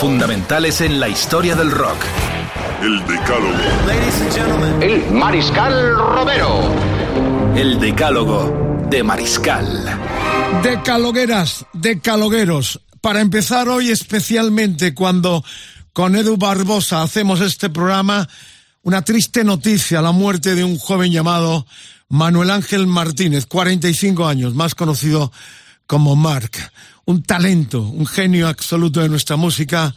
Fundamentales en la historia del rock. El Decálogo. El Mariscal Romero. El Decálogo de Mariscal. Decalogueras, decalogueros. Para empezar hoy especialmente cuando con Edu Barbosa hacemos este programa, una triste noticia, la muerte de un joven llamado Manuel Ángel Martínez, 45 años, más conocido como Mark. Un talento, un genio absoluto de nuestra música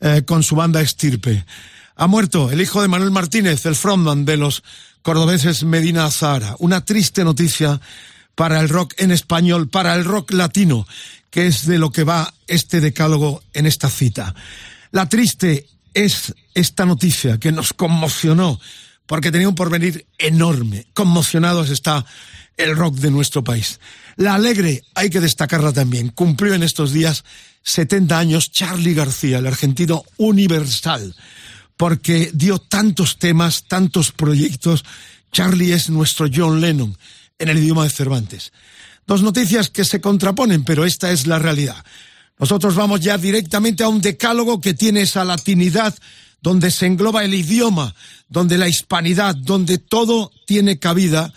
eh, con su banda Estirpe. Ha muerto el hijo de Manuel Martínez, el frontman de los cordobeses Medina Zahara. Una triste noticia para el rock en español, para el rock latino, que es de lo que va este decálogo en esta cita. La triste es esta noticia que nos conmocionó porque tenía un porvenir enorme. Conmocionados está el rock de nuestro país. La alegre, hay que destacarla también, cumplió en estos días 70 años Charlie García, el argentino universal, porque dio tantos temas, tantos proyectos. Charlie es nuestro John Lennon en el idioma de Cervantes. Dos noticias que se contraponen, pero esta es la realidad. Nosotros vamos ya directamente a un decálogo que tiene esa latinidad donde se engloba el idioma, donde la hispanidad, donde todo tiene cabida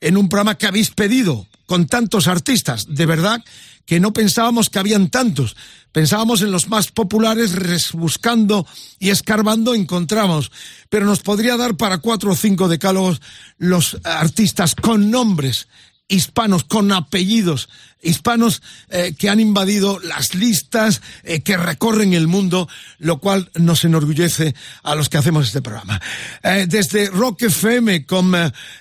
en un programa que habéis pedido con tantos artistas. De verdad que no pensábamos que habían tantos. Pensábamos en los más populares, buscando y escarbando encontramos. Pero nos podría dar para cuatro o cinco decálogos los artistas con nombres hispanos, con apellidos hispanos eh, que han invadido las listas, eh, que recorren el mundo, lo cual nos enorgullece a los que hacemos este programa. Eh, desde Rock FM, con,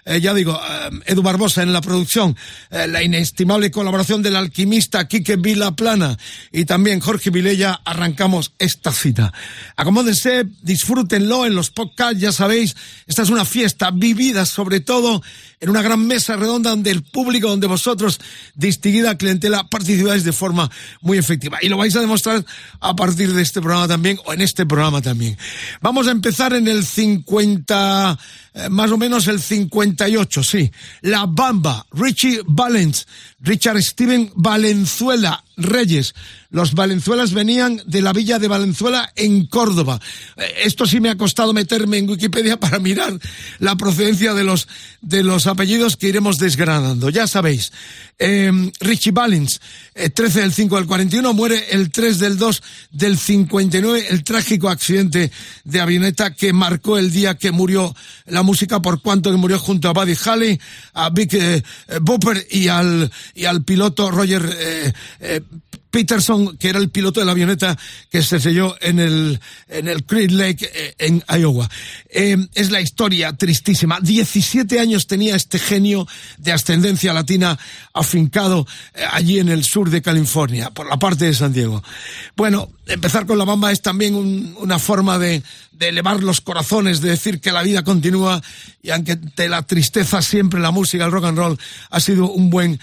ya digo, Edu Barbosa en la producción, la inestimable colaboración del alquimista Quique Vilaplana y también Jorge Vilella, arrancamos esta cita. Acomódense, disfrútenlo en los podcasts, ya sabéis, esta es una fiesta vivida sobre todo en una gran mesa redonda donde el público, donde vosotros, distinguida clientela participáis de forma muy efectiva. Y lo vais a demostrar a partir de este programa también, o en este programa también. Vamos a empezar en el 50, eh, más o menos el 58, sí. La Bamba, Richie Valens, Richard Steven Valenzuela Reyes. Los Valenzuelas venían de la villa de Valenzuela en Córdoba. Eh, esto sí me ha costado meterme en Wikipedia para mirar la procedencia de los, de los apellidos que iremos desgranando. Ya sabéis, eh, Richie Valens, 13 del 5 del 41, muere el 3 del 2 del 59, el trágico accidente de avioneta que marcó el día que murió la música, por cuanto que murió junto a Buddy Holly, a Vic eh, Bopper y al, y al piloto Roger eh, eh, Peterson, que era el piloto de la avioneta que se selló en el, en el Creek Lake eh, en Iowa. Eh, es la historia tristísima. 17 años tenía este genio de ascendencia latina afincado eh, allí en el sur de California, por la parte de San Diego. Bueno, empezar con la bamba es también una forma de, de elevar los corazones, de decir que la vida continúa y aunque de la tristeza siempre la música, el rock and roll ha sido un buen,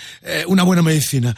una buena medicina.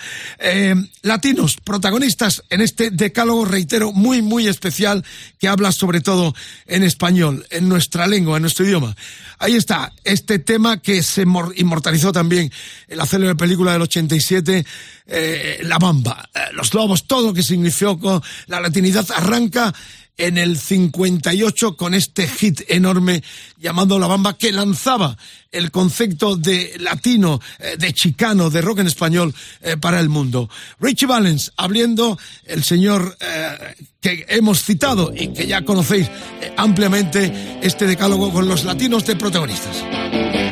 latinos, protagonistas en este decálogo, reitero, muy, muy especial, que habla sobre todo en español, en nuestra lengua, en nuestro idioma. Ahí está, este tema que se inmortalizó también en la célebre película del 87, eh, La Bamba, eh, los lobos, todo lo que significó la latinidad arranca en el 58 con este hit enorme llamado La Bamba que lanzaba el concepto de latino, eh, de chicano, de rock en español eh, para el mundo. Richie Valens, abriendo el señor eh, que hemos citado y que ya conocéis ampliamente este decálogo con los latinos de protagonistas.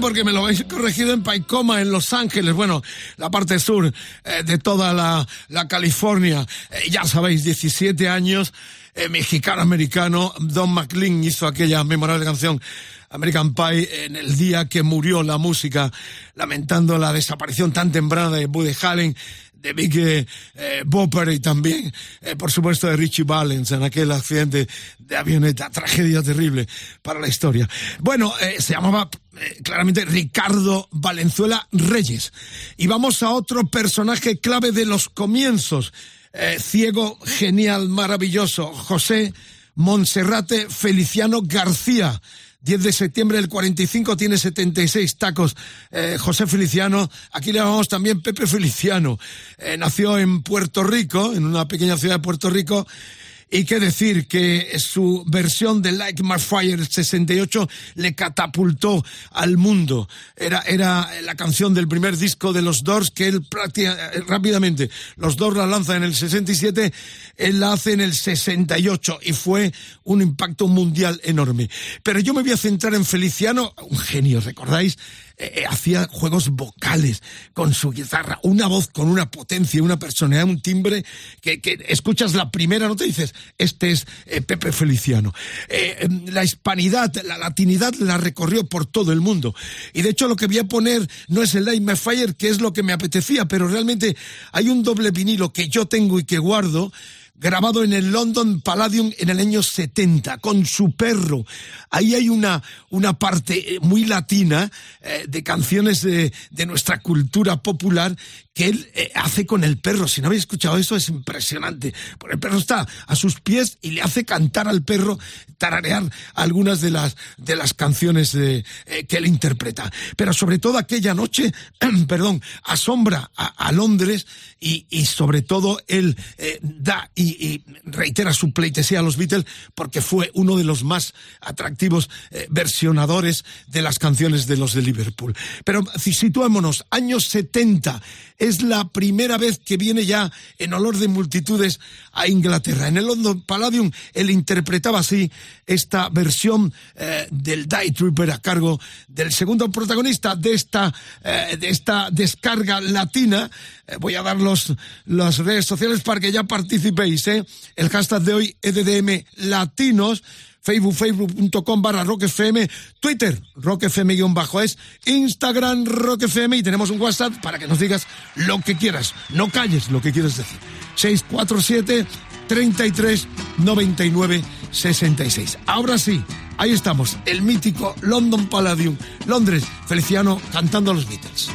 Porque me lo habéis corregido en Paicoma, en Los Ángeles, bueno, la parte sur eh, de toda la, la California. Eh, ya sabéis, 17 años, eh, mexicano-americano, Don McLean hizo aquella memorable canción American Pie en el día que murió la música, lamentando la desaparición tan temprana de Buddy Allen, de Big eh, Bopper y también, eh, por supuesto, de Richie Valens en aquel accidente de avioneta, tragedia terrible para la historia. Bueno, eh, se llamaba eh, claramente Ricardo Valenzuela Reyes. Y vamos a otro personaje clave de los comienzos, ciego, genial, maravilloso, José Monserrate Feliciano García 10 de septiembre del 45 tiene 76 tacos. Eh, José Feliciano, aquí le llamamos también Pepe Feliciano. Eh, nació en Puerto Rico, en una pequeña ciudad de Puerto Rico, y qué decir que su versión de Like My Fire 68 le catapultó al mundo. Era, era la canción del primer disco de los Doors que él prácticamente, rápidamente, los Doors la lanzan en el 67, él la hace en el 68 y fue un impacto mundial enorme. Pero yo me voy a centrar en Feliciano, un genio, ¿recordáis? Eh, eh, hacía juegos vocales con su guitarra, una voz con una potencia, una personalidad, un timbre que, escuchas la primera nota y dices, este es eh, Pepe Feliciano. Em, la hispanidad, la latinidad la recorrió por todo el mundo. Y de hecho lo que voy a poner no es el Light My Fire, que es lo que me apetecía, pero realmente hay un doble vinilo que yo tengo y que guardo grabado en el London Palladium en el año 70, con su perro. Ahí hay una, una parte eh, muy latina eh, de canciones de, de, nuestra cultura popular que él eh, hace con el perro. Si no habéis escuchado eso, es impresionante. Porque el perro está a sus pies y le hace cantar al perro, tararear algunas de las, de las canciones que él interpreta. Pero sobre todo aquella noche, perdón, asombra a, Londres y, y, sobre todo él da reitera su pleitesía a los Beatles porque fue uno de los más atractivos eh, versionadores de las canciones de los de Liverpool. Pero situémonos, años 70 es la primera vez que viene ya en olor de multitudes a Inglaterra. En el London Palladium él interpretaba así esta versión eh, del Die Trooper a cargo del segundo protagonista de esta, eh, de esta descarga latina. voy a dar los, las redes sociales para que ya participéis el hashtag de hoy, EDDM Latinos. Facebook, facebook.com barra rockfm, Twitter, rockfm-es, Instagram, rockfm y tenemos un WhatsApp para que nos digas lo que quieras. No calles lo que quieres decir. 647 33 99 66. Ahora sí, ahí estamos, el mítico London Palladium, Londres, Feliciano cantando a los Beatles.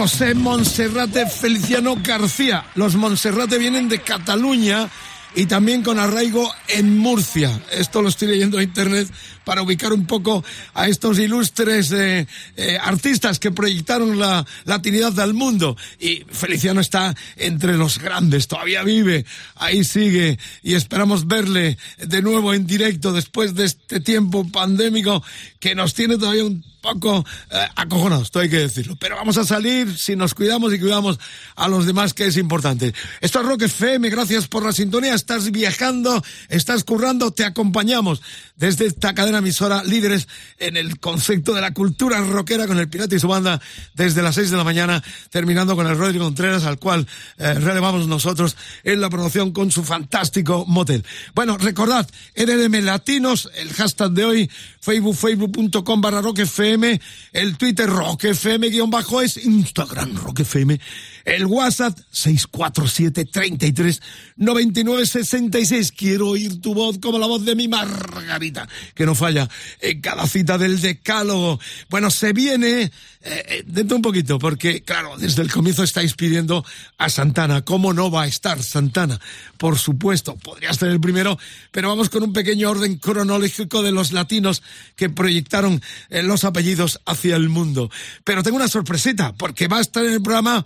José Monserrate Feliciano García. Los Monserrate vienen de Cataluña y también con arraigo en Murcia. Esto lo estoy leyendo en internet para ubicar un poco a estos ilustres eh, eh, artistas que proyectaron la latinidad al mundo. Y Feliciano está entre los grandes, todavía vive, ahí sigue y esperamos verle de nuevo en directo después de este tiempo pandémico que nos tiene todavía un poco eh, acojonados, esto hay que decirlo. Pero vamos a salir si nos cuidamos y cuidamos a los demás, que es importante. Esto es Rock FM, gracias por la sintonía. Estás viajando, estás currando, te acompañamos desde esta cadena emisora líderes el concepto de la cultura rockera con el Pirata y su banda desde las 6 de la mañana, terminando con el Rodrigo Contreras, al cual eh, relevamos nosotros en la promoción con su fantástico motel. Bueno, recordad, RDM Latinos, el hashtag de hoy, Facebook, facebook.com barra Rock FM, el Twitter Rock FM guion bajo es Instagram Rock FM, el WhatsApp 647 33 99 66. Quiero oír tu voz como la voz de mi Margarita, que no falla en cada cita del decálogo. Bueno, se viene eh, eh, dentro un poquito, porque claro, desde el comienzo estáis pidiendo a Santana. ¿Cómo no va a estar Santana? Por supuesto, podría ser el primero, pero vamos con un pequeño orden cronológico de los latinos que proyectaron eh, los apellidos hacia el mundo. Pero tengo una sorpresita, porque va a estar en el programa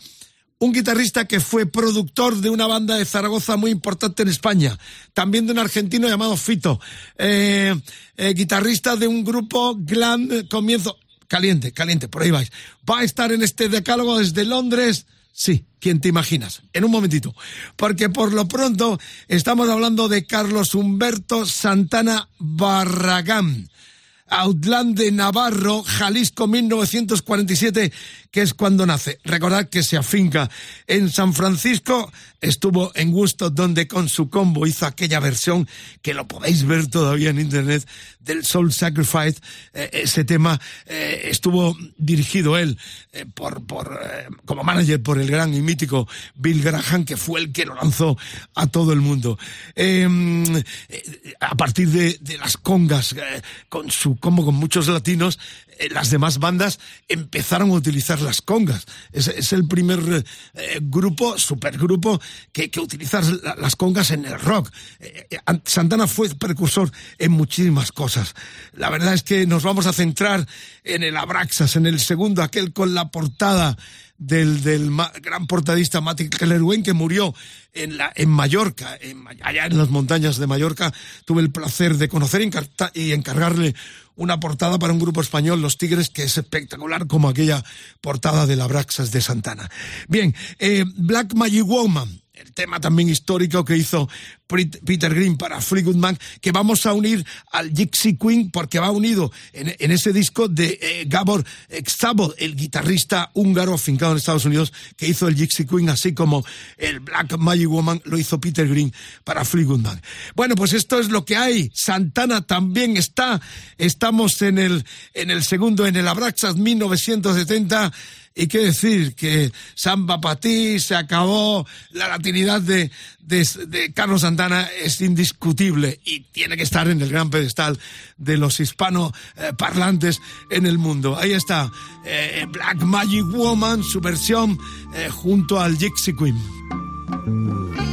un guitarrista que fue productor de una banda de Zaragoza muy importante en España, también de un argentino llamado Fito, eh, eh, guitarrista de un grupo glam, comienzo, caliente, caliente, por ahí vais. Va a estar en este decálogo desde Londres, sí, ¿quién te imaginas? En un momentito, porque por lo pronto estamos hablando de Carlos Humberto Santana Barragán. Outland de Navarro, Jalisco 1947, que es cuando nace. Recordad que se afinca en San Francisco, estuvo en Gusto donde con su combo hizo aquella versión que lo podéis ver todavía en internet del Soul Sacrifice. Eh, ese tema eh, estuvo dirigido él eh, por, por como manager por el gran y mítico Bill Graham, que fue el que lo lanzó a todo el mundo. Em, a partir de, de las congas, con su combo con muchos latinos, las demás bandas empezaron a utilizar las congas. Es, el primer eh, grupo, supergrupo, que, que utiliza las congas en el rock. Eh, Santana fue precursor en muchísimas cosas. La verdad es que nos vamos a centrar en el Abraxas, en el segundo, aquel con la portada del, del gran portadista Matty Kellerwen que murió en, la, en Mallorca, allá en las montañas de Mallorca. Tuve el placer de conocer y encargarle una portada para un grupo español, Los Tigres, que es espectacular como aquella portada de la Braxas de Santana. Bien, eh, Black Magic Woman el tema también histórico que hizo Peter Green para Fleetwood Mac, que vamos a unir al Gypsy Queen porque va unido en, ese disco de eh, Gabor Xabo, el guitarrista húngaro afincado en Estados Unidos, que hizo el Gypsy Queen, así como el Black Magic Woman lo hizo Peter Green para Fleetwood Mac. Bueno, pues esto es lo que hay. Santana también está. Estamos en el, en el segundo, en el Abraxas 1970 y qué decir, que Samba Patí se acabó, la latinidad de, Carlos Santana es indiscutible y tiene que estar en el gran pedestal de los hispano parlantes en el mundo. Ahí está, eh, Black Magic Woman, su versión eh, junto al Gypsy Queen.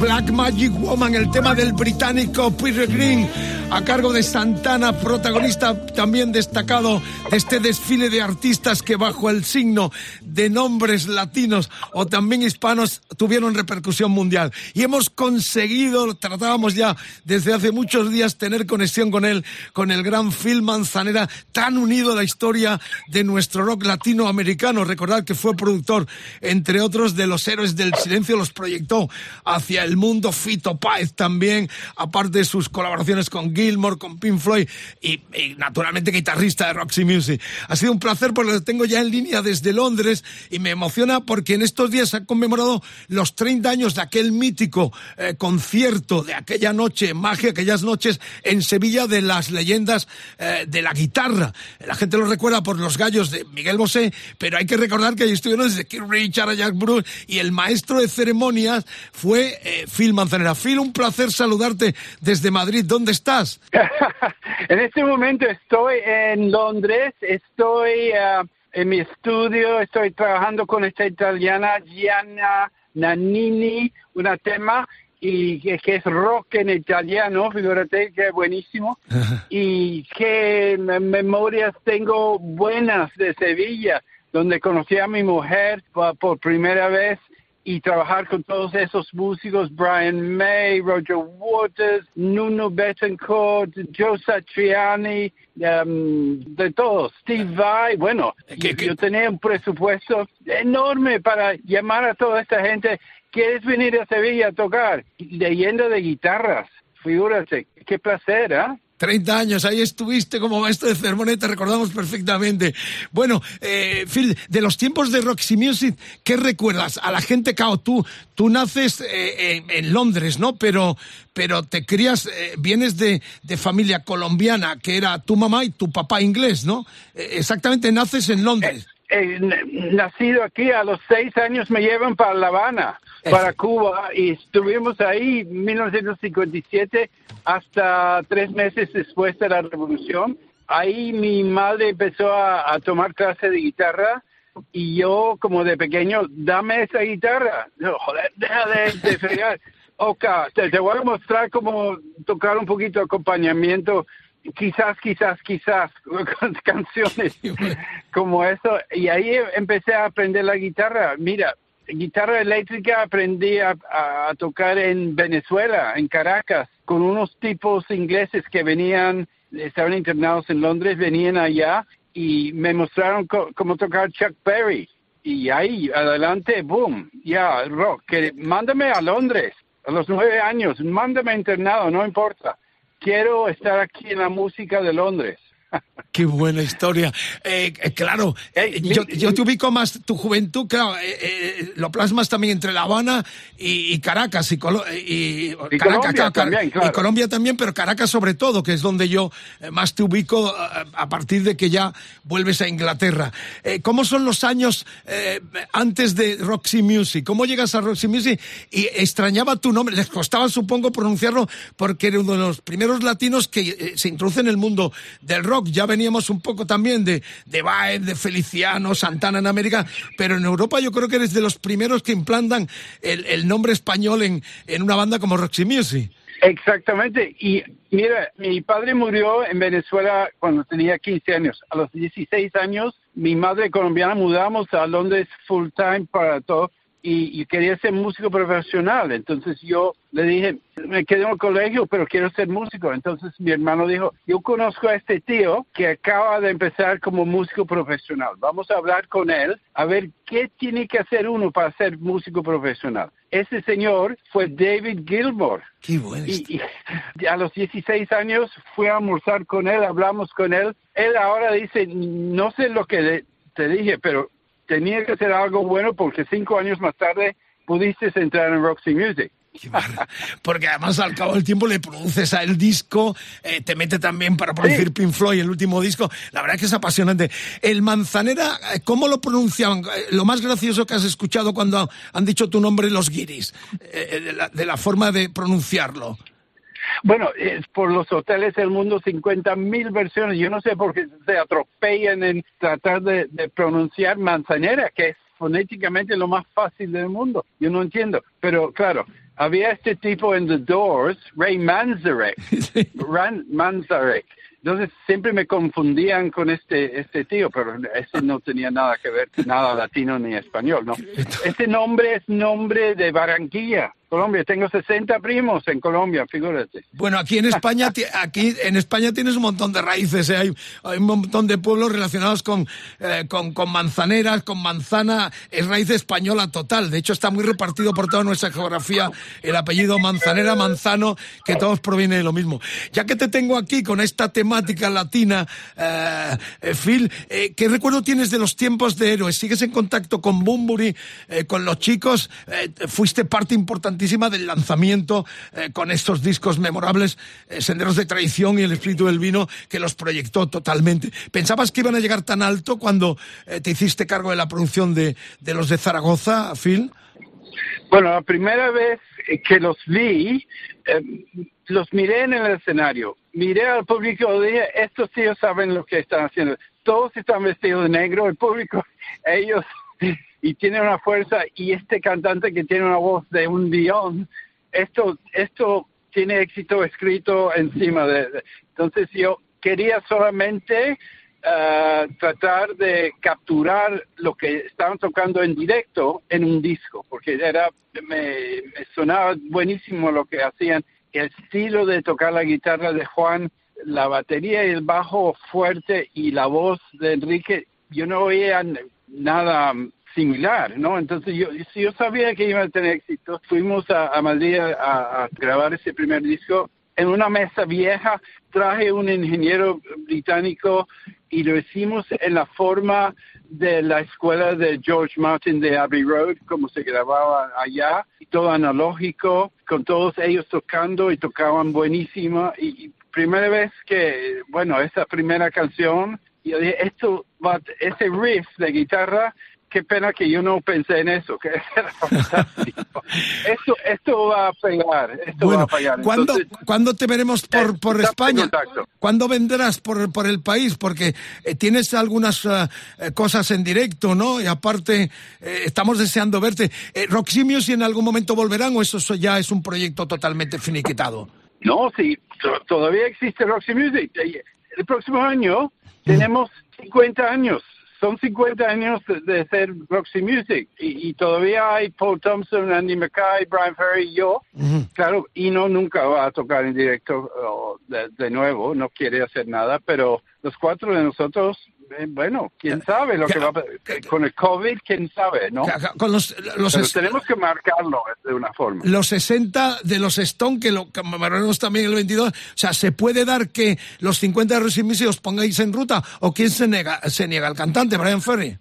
Black Magic Woman, el tema del británico Peter Green, a cargo de Santana, protagonista también destacado de este desfile de artistas que bajo el signo de nombres latinos o también hispanos tuvieron repercusión mundial. Y hemos conseguido, tratábamos ya desde hace muchos días tener conexión con él, con el gran Phil Manzanera, tan unido a la historia de nuestro rock latinoamericano. Recordad que fue productor, entre otros, de Los Héroes del Silencio, los proyectó hacia el mundo Fito Páez también, aparte de sus colaboraciones con Gilmore, con Pink Floyd y, naturalmente guitarrista de Roxy Music. Ha sido un placer porque lo tengo ya en línea desde Londres y me emociona porque en estos días se han conmemorado los 30 años de aquel mítico eh, concierto de aquella noche, magia, aquellas noches en Sevilla de las leyendas eh, de la guitarra. La gente lo recuerda por los gallos de Miguel Bosé, pero hay que recordar que ahí estuvieron desde Keith Richard a Jack Bruce y el maestro de ceremonias fue eh, Phil Manzanera. Phil, un placer saludarte desde Madrid. ¿Dónde estás? en este momento estoy en Londres, estoy uh, en mi estudio, estoy trabajando con esta italiana Gianna Nannini, una tema y que, que, es rock en italiano, fíjate que es buenísimo, y qué memorias tengo buenas de Sevilla, donde conocí a mi mujer por, por primera vez y trabajar con todos esos músicos, Brian May, Roger Waters, Nuno Betancourt, Joe Satriani, um, de todos, Steve Vai, bueno, ¿Qué, qué? yo tenía un presupuesto enorme para llamar a toda esta gente, ¿quieres venir a Sevilla a tocar? Leyenda de guitarras, figúrate, qué placer, ¿ah? ¿eh? 30 años, ahí estuviste como maestro de ceremonia, te recordamos perfectamente. Bueno, eh, Phil, de los tiempos de Roxy Music, ¿qué recuerdas? A la gente, cao, tú, tú naces eh, en, en, Londres, ¿no? Pero, pero te crías, eh, vienes de, de, familia colombiana, que era tu mamá y tu papá inglés, ¿no? Eh, exactamente, naces en Londres. Eh, nacido aquí, a los seis años me llevan para La Habana, para Cuba, y estuvimos ahí en 1957 hasta tres meses después de la revolución. Ahí mi madre empezó a, a tomar clase de guitarra y yo, como de pequeño, dame esa guitarra. No, joder, deja de, de fregar. Ok, te, te, voy a mostrar cómo tocar un poquito de acompañamiento quizás, quizás, quizás, con canciones como eso. Y ahí empecé a aprender la guitarra. Mira, guitarra eléctrica aprendí a, tocar en Venezuela, en Caracas, con unos tipos ingleses que venían, estaban internados en Londres, venían allá y me mostraron cómo tocar Chuck Berry. Y ahí, adelante, boom, ya, rock. Que, mándame a Londres a los nueve años, mándame internado, no importa quiero estar aquí en la música de Londres. Qué buena historia. Eh, eh, claro, eh, yo, yo, te ubico más tu juventud, claro, lo plasmas también entre La Habana y, y Caracas y, y, y Caracas, Colombia, también, claro. y Colombia también, pero Caracas sobre todo, que es donde yo más te ubico a, a partir de que ya vuelves a Inglaterra. ¿Cómo son los años antes de Roxy Music? ¿Cómo llegas a Roxy Music? Y extrañaba tu nombre, les costaba supongo pronunciarlo porque era uno de los primeros latinos que se introduce en el mundo del rock. Ya veníamos un poco también de, de Baez, de Feliciano, Santana en América, pero en Europa yo creo que eres de los primeros que implantan el, el nombre español en, en una banda como Roxy Music. Exactamente. Y mira, mi padre murió en Venezuela cuando tenía 15 años. A los 16 años, mi madre colombiana mudamos a Londres full time para todo y, y, quería ser músico profesional. Entonces yo le dije, me quedé en el colegio, pero quiero ser músico. Entonces mi hermano dijo, yo conozco a este tío que acaba de empezar como músico profesional. Vamos a hablar con él a ver qué tiene que hacer uno para ser músico profesional. Ese señor fue David Gilmour. Qué bueno. Y, y, a los 16 años fui a almorzar con él, hablamos con él. Él ahora dice, no sé lo que te dije, pero tenía que hacer algo bueno porque cinco años más tarde pudiste entrar en Roxy Music. Porque además al cabo del tiempo le produces a el disco, eh, te mete también para producir sí. Pink Floyd, el último disco. La verdad que es apasionante. El Manzanera, eh, ¿cómo lo pronunciaban? Eh, lo más gracioso que has escuchado cuando han dicho tu nombre los guiris, eh, de, la, de la forma de pronunciarlo. Bueno, es por los hoteles del mundo 50 mil versiones. Yo no sé por qué se atropellan en tratar de, de, pronunciar manzanera, que es fonéticamente lo más fácil del mundo. Yo no entiendo. Pero claro, había este tipo en The Doors, Ray Manzarek. Ran Manzarek. Entonces siempre me confundían con este este tío, pero ese no tenía nada que ver, nada latino ni español, ¿no? Este nombre es nombre de Barranquilla. Colombia, tengo 60 primos en Colombia, figúrate. Bueno, aquí en España, aquí en España tienes un montón de raíces, ¿eh? hay, hay, un montón de pueblos relacionados con, eh, con, con, manzaneras, con manzana, es raíz española total. De hecho, está muy repartido por toda nuestra geografía el apellido Manzanera, Manzano, que todos provienen de lo mismo. Ya que te tengo aquí con esta temática latina, eh, Phil, eh, ¿qué recuerdo tienes de los tiempos de héroes? ¿Sigues en contacto con Bumburi, eh, con los chicos? ¿Fuiste parte importante del lanzamiento eh, con estos discos memorables, eh, Senderos de Traición y El Espíritu del Vino, que los proyectó totalmente. ¿Pensabas que iban a llegar tan alto cuando eh, te hiciste cargo de la producción de, de los de Zaragoza, Phil? Bueno, la primera vez que los vi, los miré en el escenario, miré al público dije, estos tíos saben lo que están haciendo. Todos están vestidos de negro, el público, ellos y tiene una fuerza y este cantante que tiene una voz de un guion, esto, esto tiene éxito escrito encima de, entonces yo quería solamente uh, tratar de capturar lo que estaban tocando en directo en un disco, porque era me, me sonaba buenísimo lo que hacían, el estilo de tocar la guitarra de Juan, la batería y el bajo fuerte y la voz de Enrique, yo no oía nada similar, ¿no? Entonces yo, yo sabía que iba a tener éxito. Fuimos a, a a, grabar ese primer disco en una mesa vieja. Traje un ingeniero británico y lo hicimos en la forma de la escuela de George Martin de Abbey Road, como se grababa allá, todo analógico, con todos ellos tocando y tocaban buenísimo. Y, y primera vez que, bueno, esa primera canción, yo dije, esto va, ese riff de guitarra qué pena que yo no pensé en eso, que era fantástico. esto, esto va a pegar, esto bueno, va a pegar. ¿cuándo, Entonces, ¿cuándo te veremos por, por España? ¿Cuándo vendrás por, por el país? Porque eh, tienes algunas uh, cosas en directo, ¿no? Y aparte, eh, estamos deseando verte. Eh, ¿Roxy Music en algún momento volverán o eso ya es un proyecto totalmente finiquitado? No, sí, todavía existe Roxy Music. El próximo año tenemos 50 años son 50 años de, de ser Roxy Music y, y, todavía hay Paul Thompson, Andy Mackay, Brian Ferry y yo. Uh -huh. Claro, y no nunca va a tocar en directo uh, de, de, nuevo, no quiere hacer nada, pero los cuatro de nosotros bueno, quién sabe lo que va a pasar. Con el COVID, quién sabe, ¿no? Con los, los, Pero es- tenemos que marcarlo de una forma. los 60 de los Stone, que lo conmemoraremos también el 22, o sea, ¿se puede dar que los 50 de Music os pongáis en ruta? ¿O quién se niega, se niega? ¿El cantante, Brian Ferry?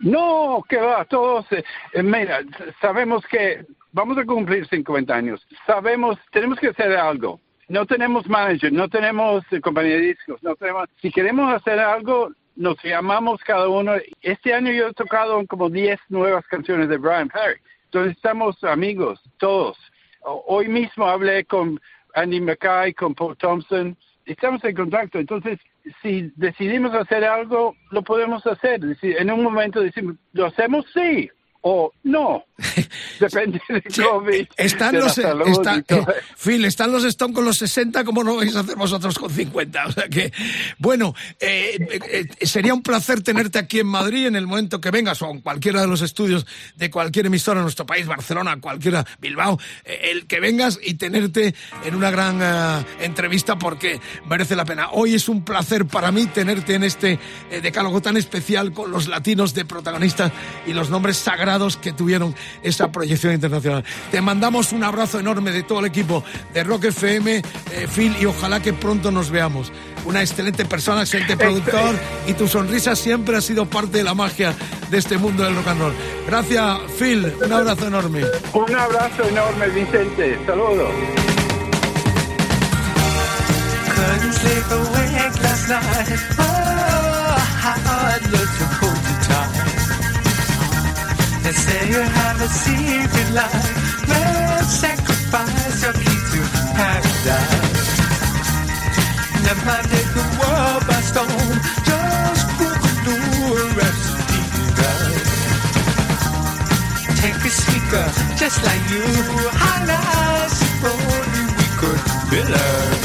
No, que va, todos. eh, eh, mira, sabemos que vamos a cumplir 50 años. Sabemos, tenemos que hacer algo. No tenemos manager, no tenemos eh, compañía de discos, no tenemos. Si queremos hacer algo, nos llamamos cada uno. Este año yo he tocado como 10 nuevas canciones de Brian Ferry. Entonces estamos amigos, todos. Hoy mismo hablé con Andy Mackay, con Paul Thompson. Estamos en contacto. Entonces, si decidimos hacer algo, lo podemos hacer. En un momento decimos, ¿lo hacemos? Sí. O no. Depende del Sí, COVID. están de la los, salud está- y todo. eh, Phil, están los Stone con los 60, ¿cómo no vais a hacer vosotros con 50? O sea que, bueno, eh, eh, eh, sería un placer tenerte aquí en Madrid en el momento que vengas o en cualquiera de los estudios de cualquier emisora en nuestro país, Barcelona, cualquiera, Bilbao, eh, el que vengas y tenerte en una gran eh, entrevista porque merece la pena. Hoy es un placer para mí tenerte en este eh, decálogo tan especial con los latinos de protagonistas y los nombres sagrados que tuvieron esa proyección internacional. Te mandamos un abrazo enorme de todo el equipo de Rock FM, eh, Phil, y ojalá que pronto nos veamos. Una excelente persona, excelente productor, y tu sonrisa siempre ha sido parte de la magia de este mundo del rock and roll. Gracias, Phil. Un abrazo enorme. Un abrazo enorme, Vicente. Saludos. Couldn't sleep awake last night. Oh. Say you have a secret life. Well, sacrifice your key to paradise. Never take the world by storm. Just Google do a recipe right. Take a speaker just like you. If only we could build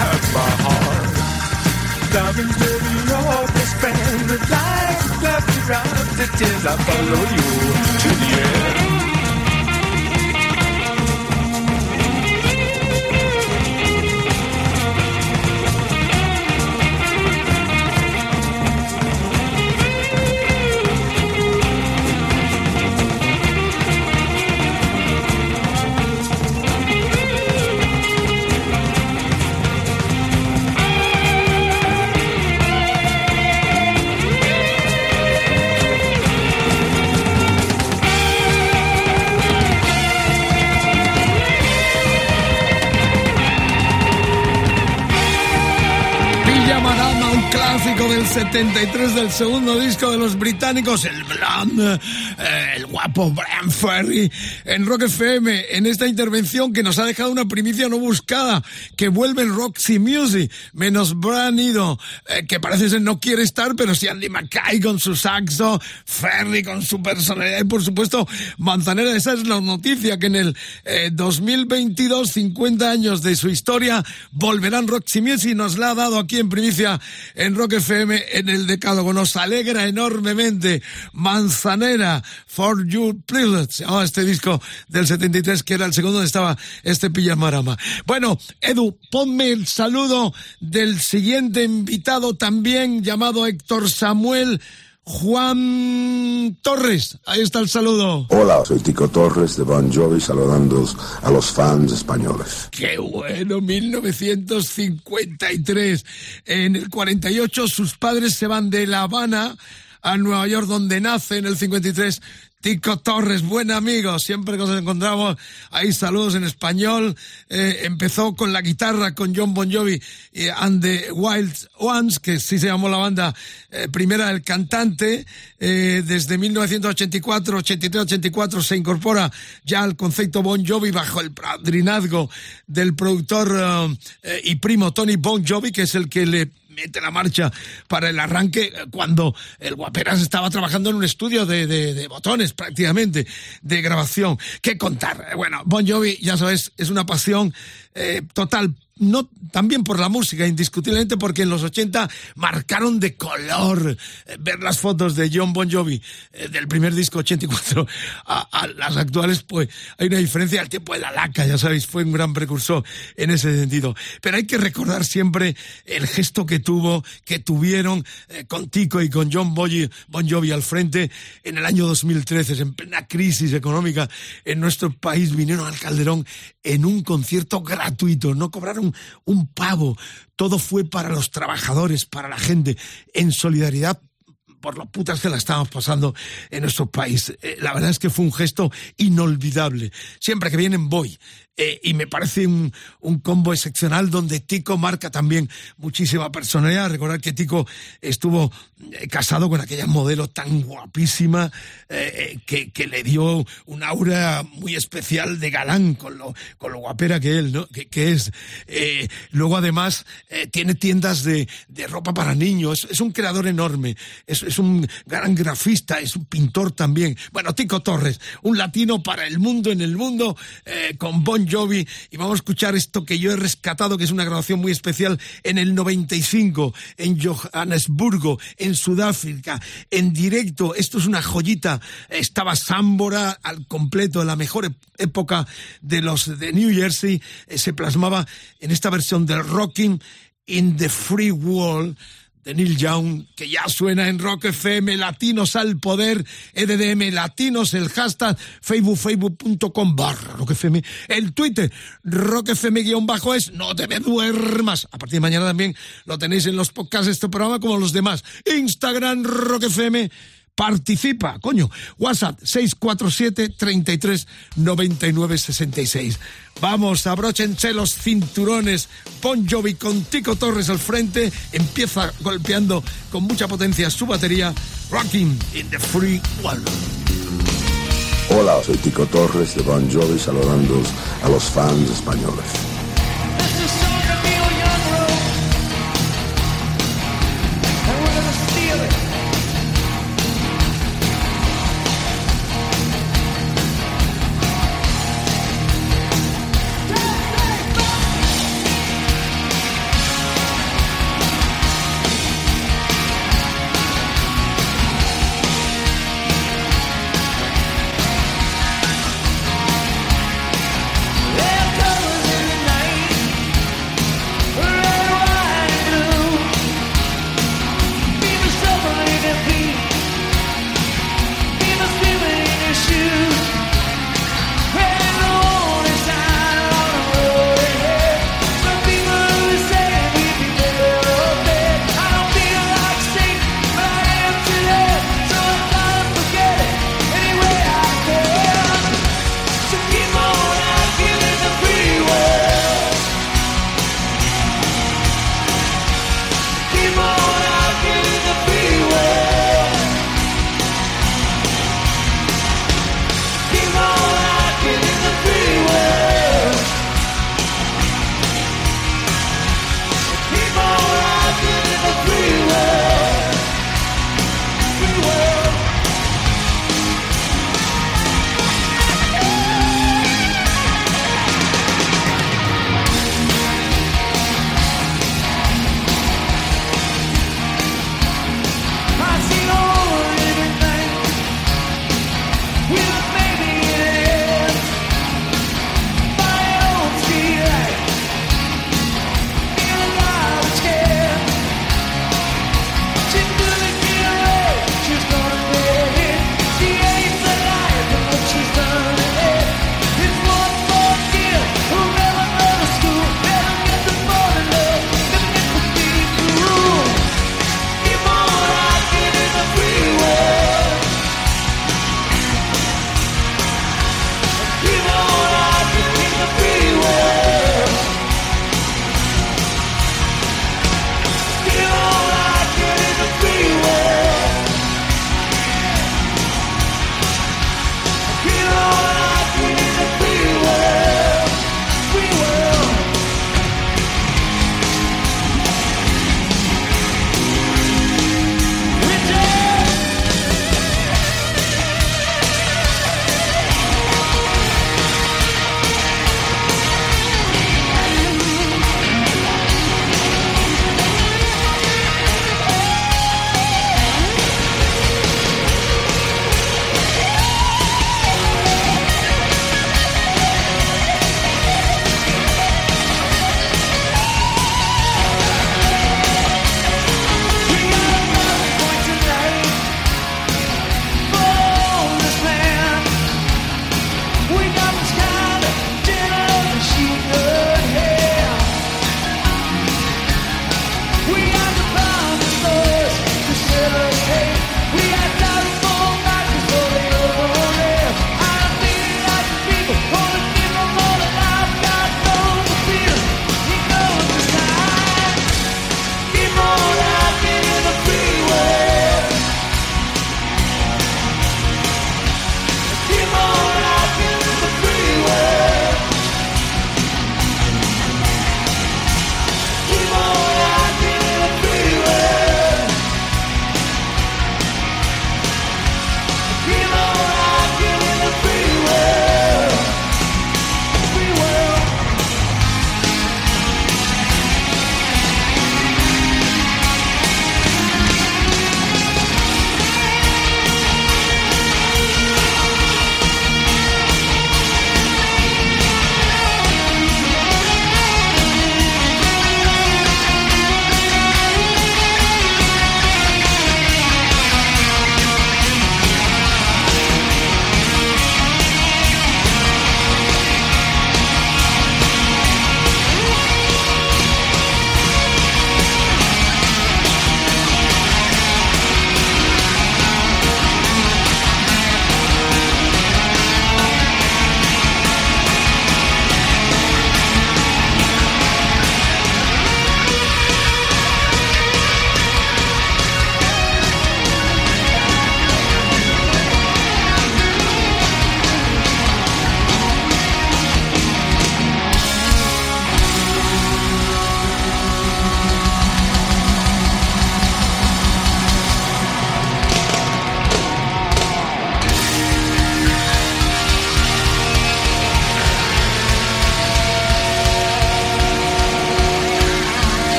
have my heart. Loving's really your best friend. The life left around the tears I follow you to the end. 73 del segundo disco de los británicos, el blonde, eh, el guapo Brian Ferry, en Rock FM, en esta intervención que nos ha dejado una primicia no buscada, que vuelve en Roxy Music, menos Brian Ido, eh, que parece ser no quiere estar, pero sí Andy Mackay con su saxo, Ferry con su personalidad y por supuesto Manzanera, esa es la noticia, que en el eh, 2022, 50 años de su historia, volverán Roxy Music nos la ha dado aquí en primicia en Rock FM en el Decálogo. Nos alegra enormemente. Manzanera, For You Please, se llamaba este disco del 73, que era el segundo donde estaba este Pillamarama. Bueno, Edu, ponme el saludo del siguiente invitado también llamado Héctor Samuel. Juan Torres, ahí está el saludo. Hola, soy Tico Torres de Bon Jovi saludando a los fans españoles. Qué bueno, 1953. En el 48 sus padres se van de La Habana a Nueva York, donde nace en el 53 Tico Torres, buen amigo, siempre que nos encontramos, ahí saludos en español. Eh, empezó con la guitarra con John Bon Jovi y and the Wild Ones, que sí se llamó la banda eh, primera del cantante. Eh, desde 1984, 83, 84 se incorpora ya al concepto Bon Jovi bajo el padrinazgo del productor y primo Tony Bon Jovi, que es el que le mete la marcha para el arranque cuando el Guaperas estaba trabajando en un estudio de, de, botones prácticamente de grabación. ¿Qué contar? Bueno, Bon Jovi, ya sabes, es una pasión eh, total no también por la música, indiscutiblemente porque en los 80 marcaron de color eh, ver las fotos de John Bon Jovi eh, del primer disco 84 a, las actuales, pues hay una diferencia al tiempo de la laca, ya sabéis, fue un gran precursor en ese sentido. Pero hay que recordar siempre el gesto que tuvo, que tuvieron eh, con Tico y con John bon Jovi al frente en el año 2013, en plena crisis económica en nuestro país, vinieron al Calderón en un concierto gratuito, no cobraron un, pavo. Todo fue para los trabajadores, para la gente, en solidaridad por lo putas que la estábamos pasando en nuestro país. Eh, la verdad es que fue un gesto inolvidable. Siempre que vienen voy. Eh, y me parece un, un, combo excepcional donde Tico marca también muchísima personalidad. Recordar que Tico estuvo eh, casado con aquella modelo tan guapísima eh, que, que, le dio un aura muy especial de galán con lo, con lo guapera que él, ¿no? que, que es. luego además tiene tiendas de, de, ropa para niños, es, un creador enorme, es, es, un gran grafista, es un pintor también. Bueno, Tico Torres, un latino para el mundo en el mundo, con Bon Y vamos a escuchar esto que yo he rescatado, que es una grabación muy especial en el 95 en Johannesburgo, en Sudáfrica, en directo. Esto es una joyita. Estaba Sámbora al completo, en la mejor época de los de New Jersey. Eh, se plasmaba en esta versión del Rocking in the Free World de Neil Young, que ya suena en Rock FM, Latinos al Poder, EDDM Latinos, el hashtag Facebook, facebook.com barra Rock el Twitter, Rock FM guion bajo es, no te me duermas. A partir de mañana también lo tenéis en los podcasts de este programa como los demás. Instagram, Rock FM, participa, coño. WhatsApp 647 33 99 66. Vamos, abróchense los cinturones. Bon Jovi con Tico Torres al frente. Empieza golpeando con mucha potencia su batería. Rocking in the Free World. Hola, soy Tico Torres de Bon Jovi saludando a los fans españoles.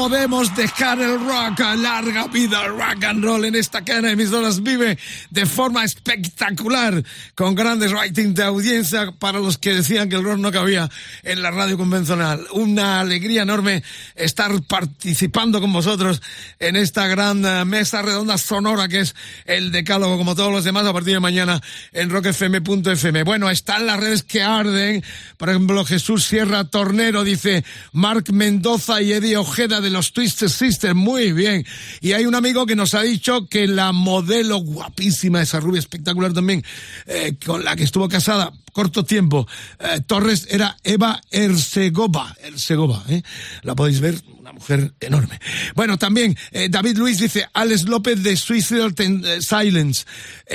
Podemos dejar el rock, larga vida rock and roll en esta de emisoras vive de forma espectacular, con grandes ratings de audiencia para los que decían que el rock no cabía en la radio convencional. Una alegría enorme estar participando con vosotros en esta gran eh, mesa redonda sonora que es el decálogo, como todos los demás, a partir de mañana en rockfm.fm. Bueno, están las redes que arden, por ejemplo, Jesús Sierra Tornero dice, Marc Mendoza y Eddie Ojeda de los Twisted Sisters, muy bien. Y hay un amigo que nos ha dicho que la modelo guapísima, esa rubia espectacular también, eh, con la que estuvo casada corto tiempo, eh, Torres era Eva Ercegova, Ercegova, ¿eh? la podéis ver, una mujer enorme. Bueno, también eh, David Luis dice, Alex López de Suicidal eh, Silence,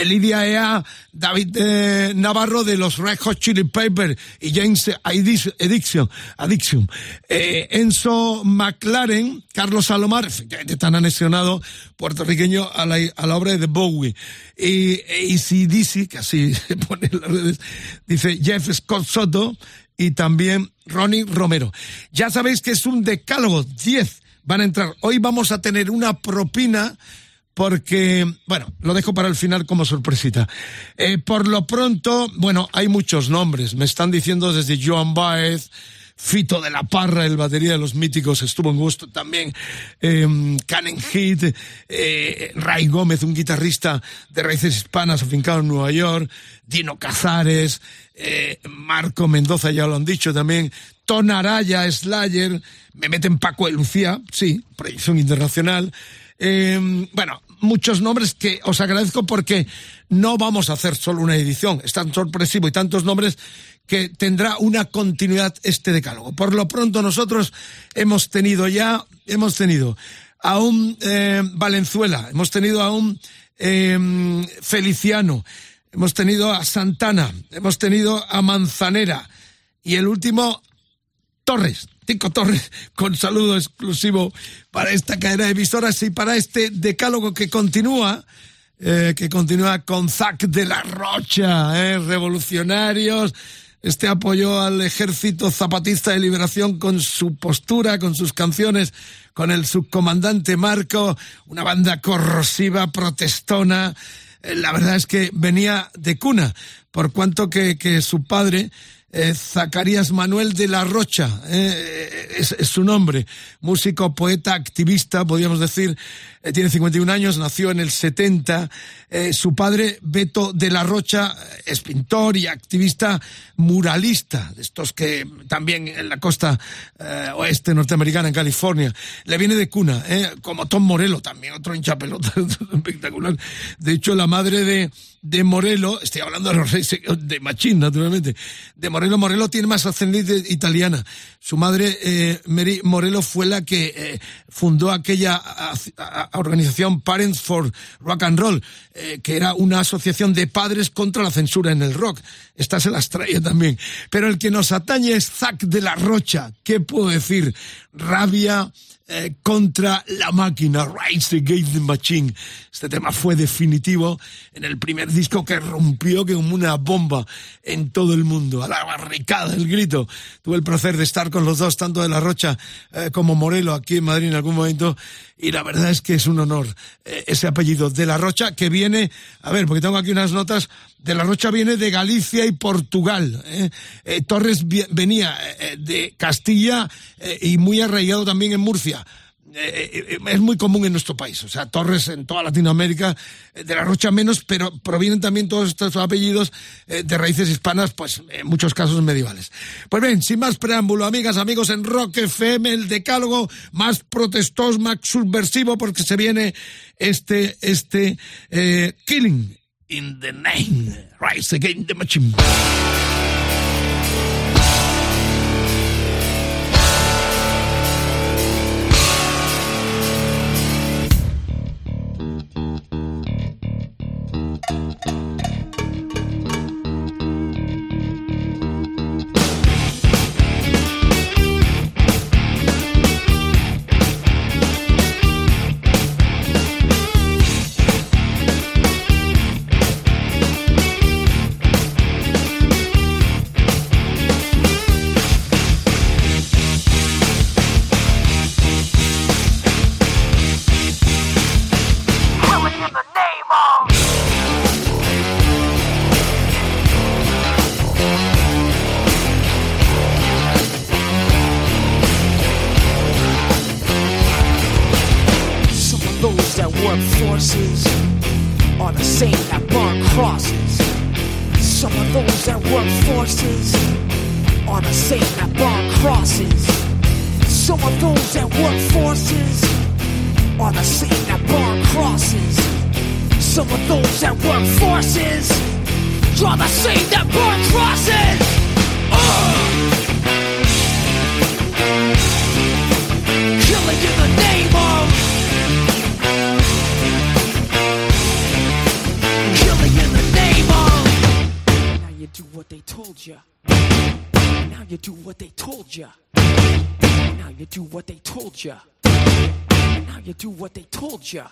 Lidia Ea, David Navarro de los Red Hot Chili Peppers y James Addiction, Addiction. Enzo McLaren, Carlos Salomar, efectivamente tan anexionado puertorriqueño a la, a la obra de Bowie. Y, y si dice, que así se pone en las redes, dice Jeff Scott Soto y también Ronnie Romero. Ya sabéis que es un decálogo, 10 van a entrar. Hoy vamos a tener una propina porque, bueno, lo dejo para el final como sorpresita. Eh, por lo pronto, bueno, hay muchos nombres. Me están diciendo desde Joan Baez, Fito de la Parra, el batería de los míticos, estuvo en gusto también. Eh, Canen Heat, eh, Ray Gómez, un guitarrista de raíces hispanas afincado en Nueva York. Dino Cazares, eh, Marco Mendoza, ya lo han dicho también. Ton Araya, Slayer, me meten Paco de Lucía, sí, proyección internacional. Eh, bueno, muchos nombres que os agradezco porque no vamos a hacer solo una edición. Es tan sorpresivo y tantos nombres que tendrá una continuidad este decálogo. Por lo pronto nosotros hemos tenido ya, hemos tenido a un eh, Valenzuela, hemos tenido a un eh, Feliciano, hemos tenido a Santana, hemos tenido a Manzanera y el último Torres, Tico Torres, con saludo exclusivo para esta cadena de emisoras y para este decálogo que continúa, eh, que continúa con Zac de la Rocha, eh, revolucionarios. Este apoyó al ejército zapatista de liberación con su postura, con sus canciones, con el subcomandante Marco, una banda corrosiva, protestona. Eh, La verdad es que venía de cuna, por cuanto que, que su padre, eh, Zacarías Manuel de la Rocha, eh, es, su nombre, músico, poeta, activista, podríamos decir, tiene 51 años, nació en el 70, eh, su padre, Beto de la Rocha, es pintor y activista muralista, de estos que también en la costa eh, oeste norteamericana, en California, le viene de cuna, como Tom Morello también, otro hincha pelota espectacular. De hecho, la madre de, de Morello, estoy hablando de los reyes de Machín, naturalmente, de Morello, Morello tiene más ascendencia italiana. Su madre, eh, Mary Morello, fue la que eh, fundó aquella organización Parents for Rock and Roll, eh, que era una asociación de padres contra la censura en el rock. Esta se las traía también. Pero el que nos atañe es Zac de la Rocha. ¿Qué puedo decir? Rabia, eh, contra la máquina, Rise Against the Machine. Este tema fue definitivo en el primer disco que rompió como una bomba en todo el mundo. A la barricada, el grito. Tuve el placer de estar con los dos, tanto de La Rocha eh, como Morelo, aquí en Madrid en algún momento. Y la verdad es que es un honor eh, ese apellido de La Rocha que viene, a ver, porque tengo aquí unas notas, de La Rocha viene de Galicia y Portugal. ¿eh? Eh, Torres venía eh, de Castilla y muy arraigado también en Murcia. Es muy común en nuestro país, o sea, Torres en toda Latinoamérica, de La Rocha menos, pero provienen también todos estos apellidos de raíces hispanas, pues en muchos casos medievales. Pues bien, sin más preámbulo, amigas, amigos, en Rock FM, el decálogo más protestoso, más subversivo, porque se viene este, este, eh, Killing in the name. Rise against the machine. плеча.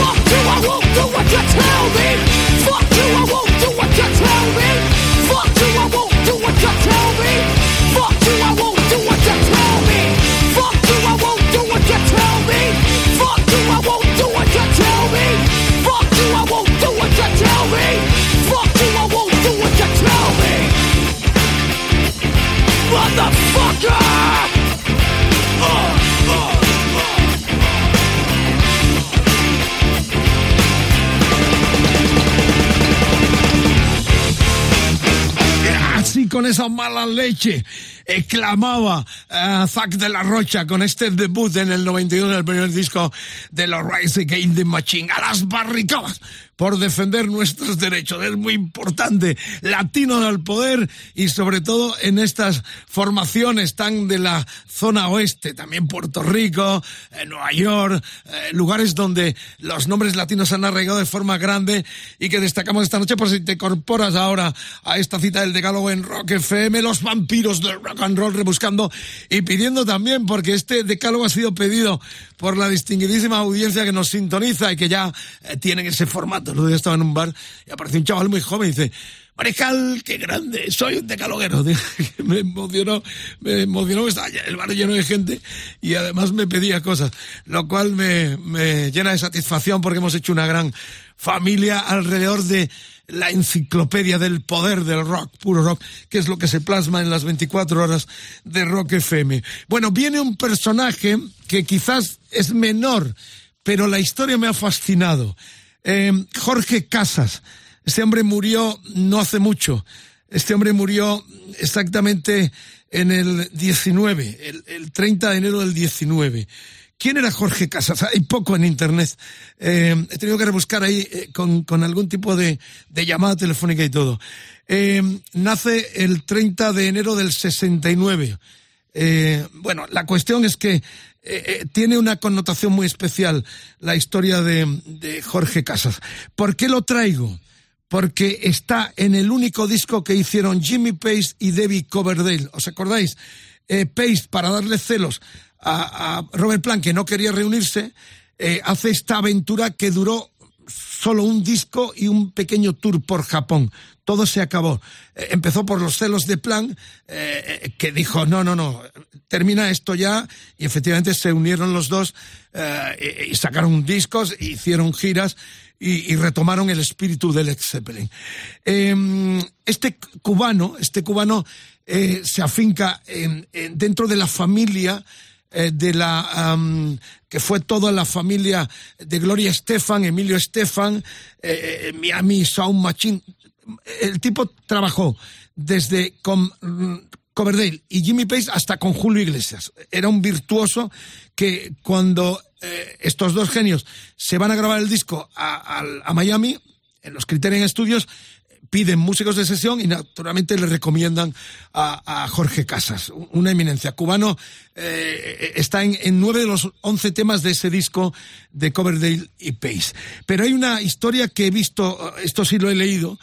do, do, I won't do what you tell esa mala leche, exclamaba eh, Zack de la Rocha con este debut en el 91, del primer disco de los Rise Against the Machine, a las barricadas por defender nuestros derechos. Es muy importante, latino al poder y sobre todo en estas formaciones tan de la zona oeste, también Puerto Rico, eh, Nueva York, eh, lugares donde los nombres latinos han arraigado de forma grande y que destacamos esta noche por si te incorporas ahora a esta cita del decálogo en Rock FM, los vampiros del rock and roll rebuscando y pidiendo también, porque este decálogo ha sido pedido por la distinguidísima audiencia que nos sintoniza y que ya eh, tienen ese formato el otro día estaba en un bar y apareció un chaval muy joven y dice, Mariscal, qué grande, soy un decaloguero. me emocionó, me emocionó, estaba el bar lleno de gente y además me pedía cosas, lo cual me, me llena de satisfacción porque hemos hecho una gran familia alrededor de la enciclopedia del poder del rock, puro rock, que es lo que se plasma en las 24 horas de Rock FM. Bueno, viene un personaje que quizás es menor, pero la historia me ha fascinado. Eh, Jorge Casas. Este hombre murió no hace mucho. Este hombre murió exactamente en el 19, el, el 30 de enero del 19. ¿Quién era Jorge Casas? Hay poco en internet. Eh, he tenido que rebuscar ahí eh, con, algún tipo de, llamada telefónica y todo. Eh, nace el 30 de enero del 69. bueno, la cuestión es que tiene una connotación muy especial la historia de, Jorge Casas. ¿Por qué lo traigo? Porque está en el único disco que hicieron Jimmy Pace y Debbie Coverdale. ¿Os acordáis? Pace, para darle celos a, a Robert Plant, que no quería reunirse, eh, hace esta aventura que duró solo un disco y un pequeño tour por Japón. Todo se acabó. Eh, empezó por los celos de Plan, eh, que dijo, no, no, no, termina esto ya. Y efectivamente se unieron los dos eh, y sacaron discos, hicieron giras y, retomaron el espíritu del ex Zeppelin. Em, este cubano, este cubano se afinca en, en, dentro de la familia eh, de la que fue toda la familia de Gloria Estefan, Emilio Estefan, eh, eh, Miami Sound Machine. El tipo trabajó desde con mm, Coverdale y Jimmy Pace hasta con Julio Iglesias. Era un virtuoso que cuando eh, estos dos genios se van a grabar el disco a, Miami, en los Criterion Studios, piden músicos de sesión y naturalmente le recomiendan a, Jorge Casas, una eminencia cubano. Eh, está en, en, nueve de los once temas de ese disco de Coverdale y Pace. Pero hay una historia que he visto, esto sí lo he leído,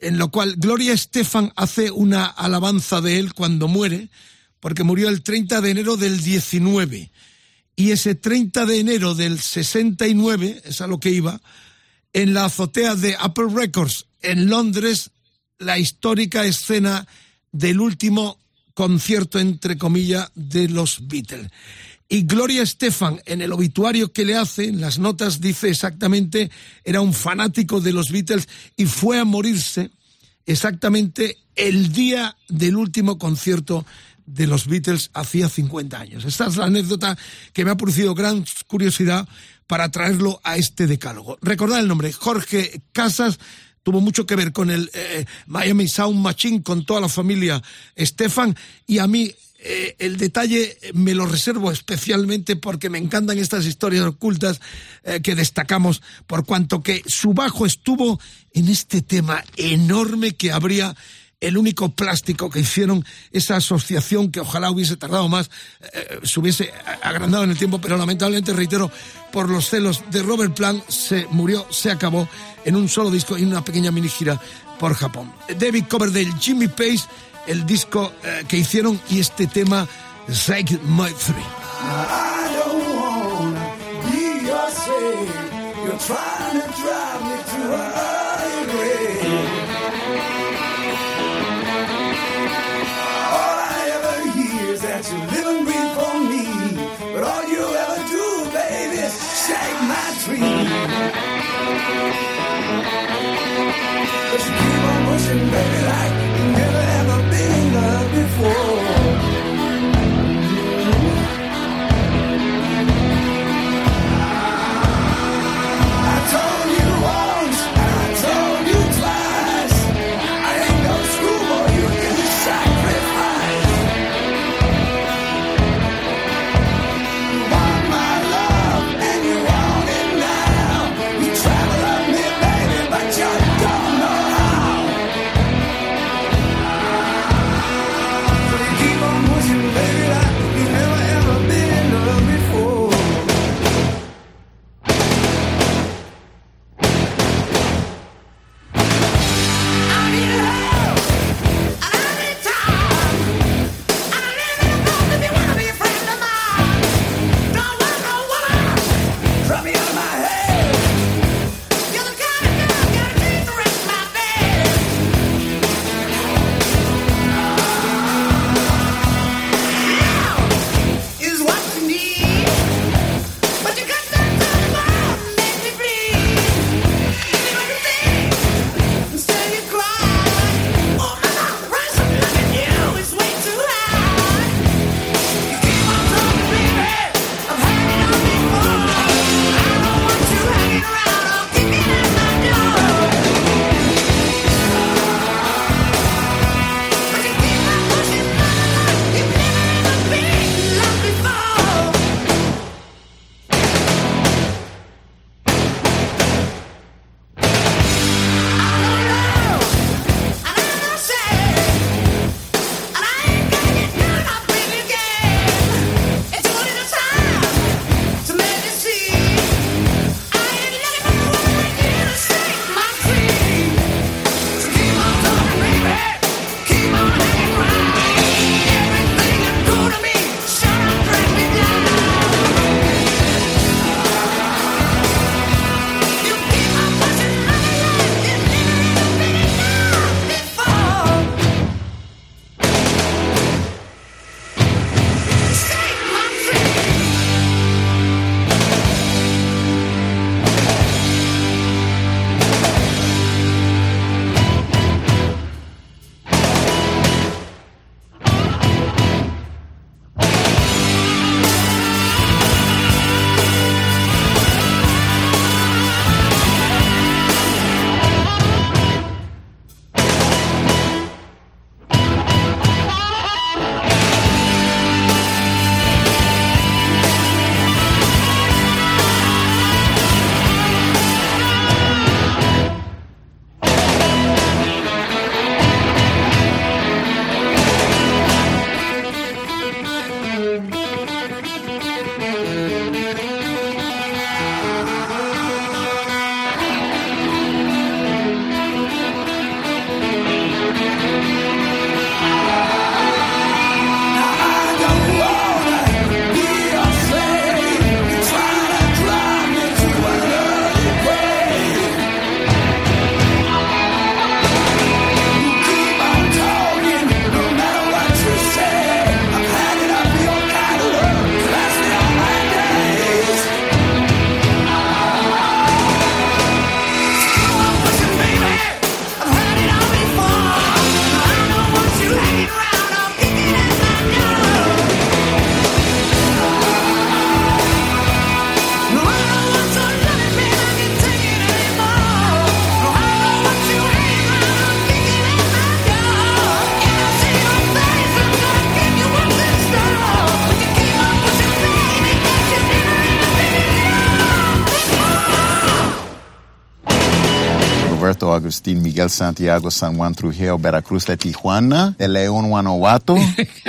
en lo cual Gloria Estefan hace una alabanza de él cuando muere, porque murió el 30 de enero del 19. Y ese 30 de enero del 69, es a lo que iba, en la azotea de Apple Records en Londres la histórica escena del último concierto, entre comillas, de los Beatles. Y Gloria Estefan, en el obituario que le hace, en las notas dice exactamente, era un fanático de los Beatles y fue a morirse exactamente el día del último concierto de los Beatles hacía 50 años. Esta es la anécdota que me ha producido gran curiosidad para traerlo a este decálogo. Recordad el nombre, Jorge Casas, tuvo mucho que ver con el eh, Miami Sound Machine, con toda la familia Stefan, y a mí eh, el detalle me lo reservo especialmente porque me encantan estas historias ocultas eh, que destacamos, por cuanto que su bajo estuvo en este tema enorme que habría el único plástico que hicieron esa asociación que ojalá hubiese tardado más, eh, se hubiese agrandado en el tiempo, pero lamentablemente, reitero, por los celos de Robert Plant, se murió, se acabó en un solo disco y una pequeña mini gira por Japón. David Coverdale, Jimmy Pace, el disco eh, que hicieron y este tema, Zag My Three. You're trying Agustín Miguel Santiago San Juan Trujillo Veracruz de Tijuana, de León, Guanajuato.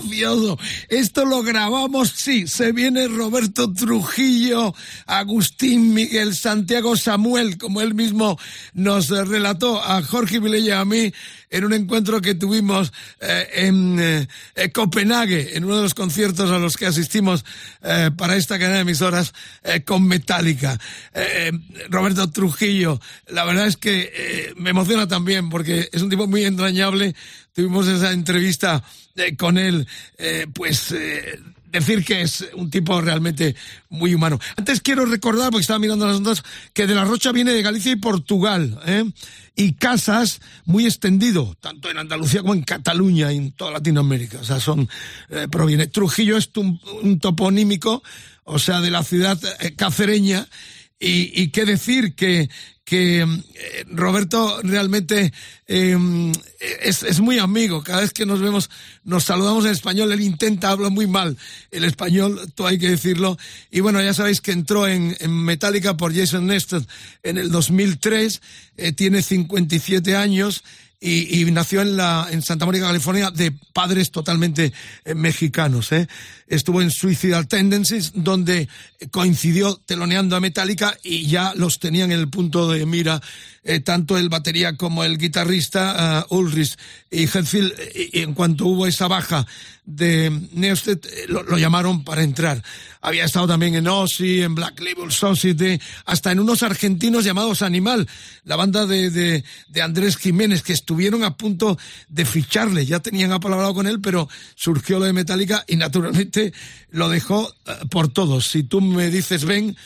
¡Qué gracioso! Esto lo grabamos, sí, se viene Roberto Trujillo, Agustín Miguel Santiago Samuel, como él mismo nos relató a Jorge Vilella y a mí en un encuentro que tuvimos eh, en eh, Copenhague, en uno de los conciertos a los que asistimos eh, para esta cadena de emisoras eh, con Metallica. Eh, Roberto Trujillo, la verdad es que eh, me emociona también porque es un tipo muy entrañable. Tuvimos esa entrevista eh, con él, eh, pues eh, decir que es un tipo realmente muy humano. Antes quiero recordar, porque estaba mirando las notas, que de la Rocha viene de Galicia y Portugal, y Casas muy extendido, tanto en Andalucía como en Cataluña y en toda Latinoamérica. O sea, son, proviene. Trujillo es un, toponímico, o sea, de la ciudad cacereña, y qué decir que, que eh, Roberto realmente eh, es, es, muy amigo. Cada vez que nos vemos, nos saludamos en español. Él intenta, habla muy mal el español, todo hay que decirlo. Y bueno, ya sabéis que entró en, en Metallica por Jason Newsted en el 2003. Eh, tiene 57 años. Y, y, nació en, la, en Santa Mónica, California, de padres totalmente eh, mexicanos. ¿eh? Estuvo en Suicidal Tendencies, donde coincidió teloneando a Metallica y ya los tenían en el punto de mira eh, tanto el batería como el guitarrista uh, Ulrich y Hetfield. Y, en cuanto hubo esa baja de Neusted, lo, lo, llamaron para entrar. Había estado también en Ozzy, en Black Label Society, hasta en unos argentinos llamados Animal, la banda de, de, de Andrés Jiménez, que estuvieron a punto de ficharle. Ya tenían apalabrado con él, pero surgió lo de Metallica y naturalmente lo dejó uh, por todos. Si tú me dices ven,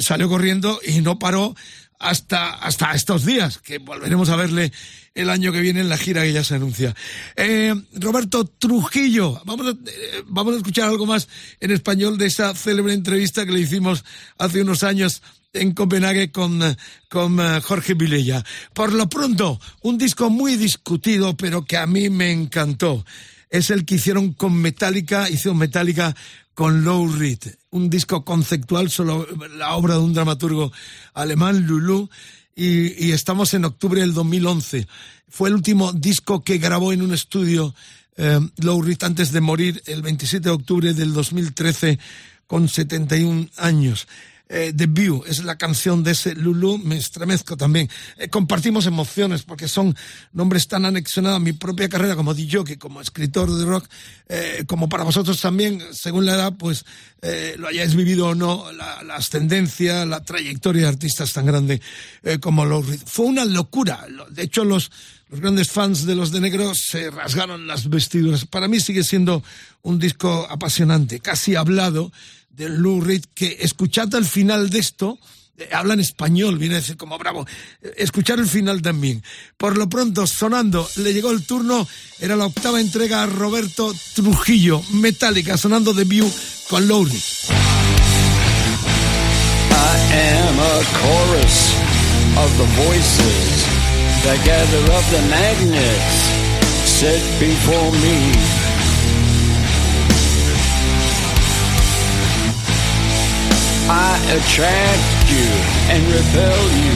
salió corriendo y no paró hasta, hasta estos días, que volveremos a verle el año que viene en la gira que ya se anuncia. Eh, Roberto Trujillo, vamos a, eh, vamos a escuchar algo más en español de esa célebre entrevista que le hicimos hace unos años en Copenhague con, con Jorge Vilella. Por lo pronto, un disco muy discutido, pero que a mí me encantó. Es el que hicieron con Metallica, hizo Metallica con Low Reed, un disco conceptual sobre la obra de un dramaturgo alemán, Lulu, y, y, estamos en octubre del 2011. Fue el último disco que grabó en un estudio eh, Low Reed antes de morir el 27 de octubre del 2013 con 71 años eh, The View, es la canción de ese Lulu, me estremezco también. Eh, compartimos emociones porque son nombres tan anexionados a mi propia carrera como DJ, como escritor de rock, eh, como para vosotros también, según la edad, pues lo hayáis vivido o no, la, la, ascendencia, la trayectoria de artistas tan grande como Reed. Fue una locura. De hecho, los, los grandes fans de los de negro se rasgaron las vestiduras. Para mí sigue siendo un disco apasionante, casi hablado de Lou Reed, que escuchad al final de esto, eh, habla en español, viene a decir como bravo, eh, escuchar el final también. Por lo pronto, sonando, le llegó el turno, era la octava entrega a Roberto Trujillo, Metallica, sonando de View con Lou Reed. Am a chorus of the voices that gather up the magnets set before me. I attract you and repel you.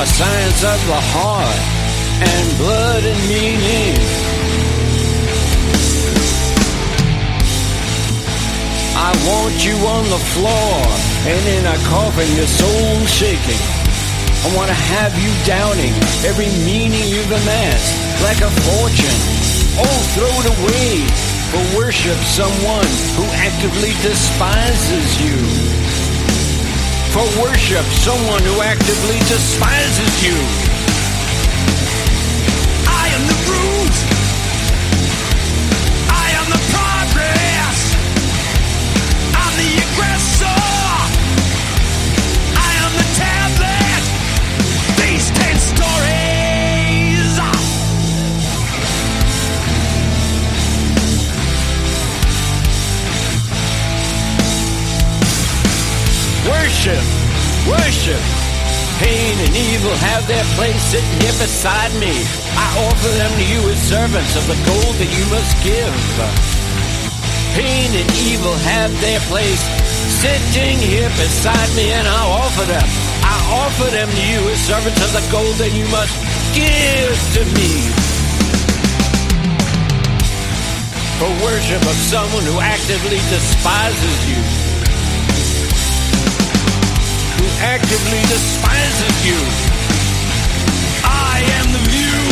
A science of the heart and blood and meaning. I want you on the floor and in a coffin, your soul shaking. I want to have you doubting every meaning you've amassed like a fortune. Oh, throw it away or worship someone who actively despises you. For worship someone who actively despises you. Worship, worship. Pain and evil have their place sitting here beside me. I offer them to you as servants of the gold that you must give. Pain and evil have their place sitting here beside me, and I offer them, I offer them to you as servants of the gold that you must give to me. For worship of someone who actively despises you. Actively despises you. I am the view.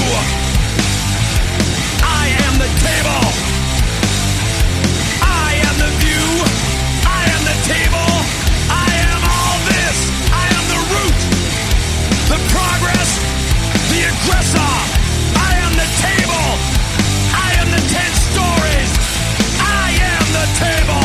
I am the table. I am the view. I am the table. I am all this. I am the root. The progress. The aggressor. I am the table. I am the ten stories. I am the table.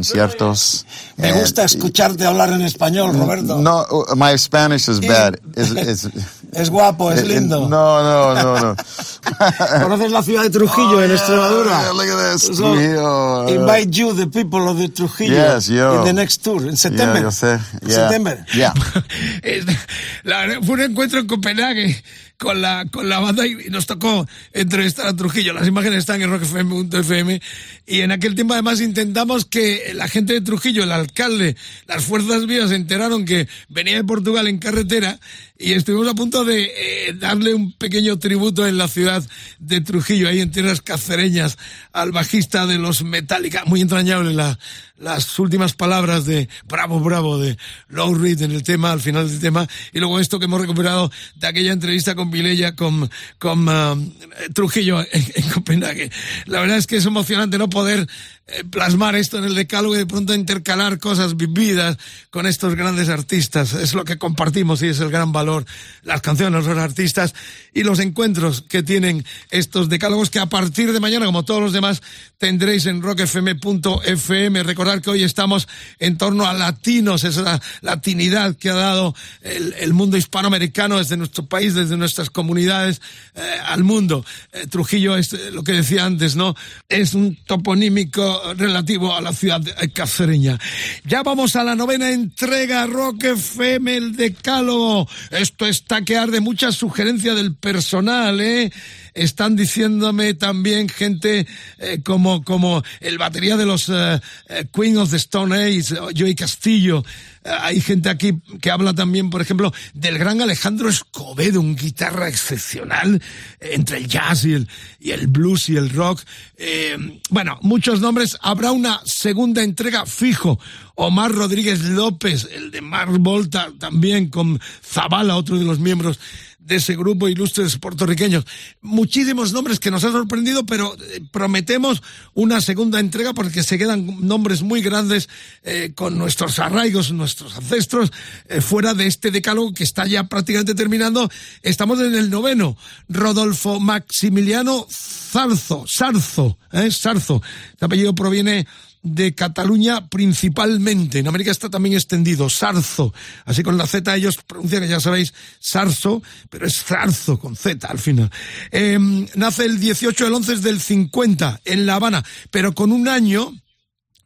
Conciertos. Me and- gusta escucharte hablar en español, Roberto. No, uh, my Spanish is bad. Is- is- Es guapo, es eh, lindo. No, no, no, no. ¿Conoces la ciudad de Trujillo en Extremadura? yeah, look at this, So, Trujillo. invite you, the people of the Trujillo, Yes, yo. in the next tour, in September. Yeah, yo sé. Yeah. September. Yeah. La- fue un encuentro en Copenhague con la, con la banda y nos tocó entrevistar a Trujillo. Las imágenes están en rockfm.fm y en aquel tiempo además intentamos que la gente de Trujillo, el alcalde, las fuerzas vivas se enteraron que venía de Portugal en carretera y estuvimos a punto de eh, darle un pequeño tributo en la ciudad de Trujillo, ahí en tierras cacereñas, al bajista de los Metallica. Muy entrañable la, las últimas palabras de Bravo, Bravo, de Low Reed en el tema, al final del tema, y luego esto que hemos recuperado de aquella entrevista con Vilella, con, con ah, Trujillo en, en Copenhague. La verdad es que es emocionante no poder plasmar esto en el decálogo y de pronto intercalar cosas vividas con estos grandes artistas. Es lo que compartimos y es el gran valor. Las canciones, los artistas y los encuentros que tienen estos decálogos que a partir de mañana, como todos los demás, tendréis en rockfm.fm. Recordar que hoy estamos en torno a latinos, esa latinidad que ha dado el, el mundo hispanoamericano desde nuestro país, desde nuestras comunidades eh, al mundo. Eh, Trujillo es eh, lo que decía antes, ¿no? Es un toponímico relativo a la ciudad cacereña. Ya vamos a la novena entrega, Rock FM, el decálogo. Esto está que arde mucha sugerencia del personal, ¿eh? Están diciéndome también gente eh, como, como el batería de los eh, eh, Queen of the Stone Age, Joey Castillo. Hay gente aquí que habla también, por ejemplo, del gran Alejandro Escobedo, un guitarra excepcional entre el jazz y el, y el blues y el rock. Eh, bueno, muchos nombres. Habrá una segunda entrega fijo. Omar Rodríguez López, el de Mar Volta, también con Zabala, otro de los miembros de ese grupo ilustres puertorriqueños. Muchísimos nombres que nos han sorprendido, pero eh, prometemos una segunda entrega porque se quedan nombres muy grandes eh, con nuestros arraigos, nuestros ancestros, eh, fuera de este decálogo que está ya prácticamente terminando. Estamos en el noveno. Rodolfo Maximiliano Zarzo, Sarzo, ¿eh? Sarzo. Este apellido proviene de Cataluña principalmente. En América está también extendido, Sarzo. Así con la Z ellos pronuncian, ya sabéis, Sarzo, pero es Zarzo con Z al final. Eh, nace el 18 del 11 del 50 en La Habana, pero con un año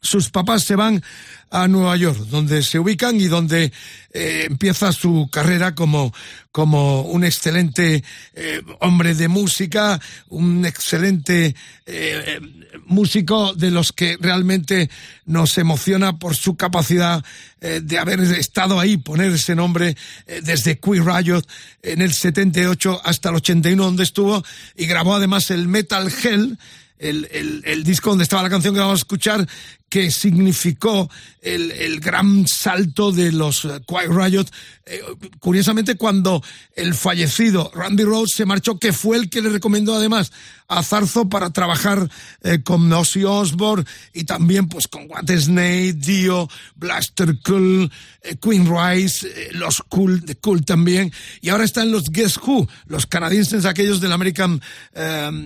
sus papás se van a Nueva York, donde se ubican y donde eh, empieza su carrera como, como un excelente eh, hombre de música, un excelente eh, músico de los que realmente nos emociona por su capacidad de haber estado ahí, poner ese nombre desde Queen Riot en el 78 hasta el 81 donde estuvo y grabó además el Metal Hell, el, el, el, disco donde estaba la canción que vamos a escuchar, que significó el, el gran salto de los Quiet Riot. Eh, curiosamente, cuando el fallecido Randy Rhodes se marchó, que fue el que le recomendó además a Zarzo para trabajar eh, con Ozzy Osbourne y también pues con What Snake, Dio, Blaster Cool, eh, Queen Rice, los Cool, de Cool también. Y ahora están los Guess Who, los canadienses aquellos del American,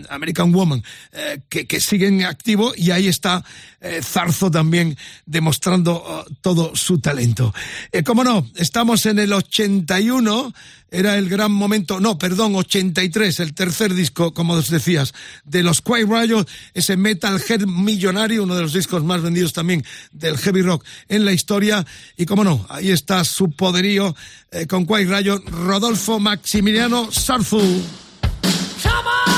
American Woman, que, que siguen activo y ahí está eh, Zarzo también demostrando uh, todo su talento. Eh, como no, estamos en el 81, era el gran momento, no, perdón, 83, el tercer disco, como os decías, de los Quiet Riot, ese Metal Head millonario, uno de los discos más vendidos también del heavy rock en la historia. Y como no, ahí está su poderío eh, con Quiet Riot, Rodolfo Maximiliano. So you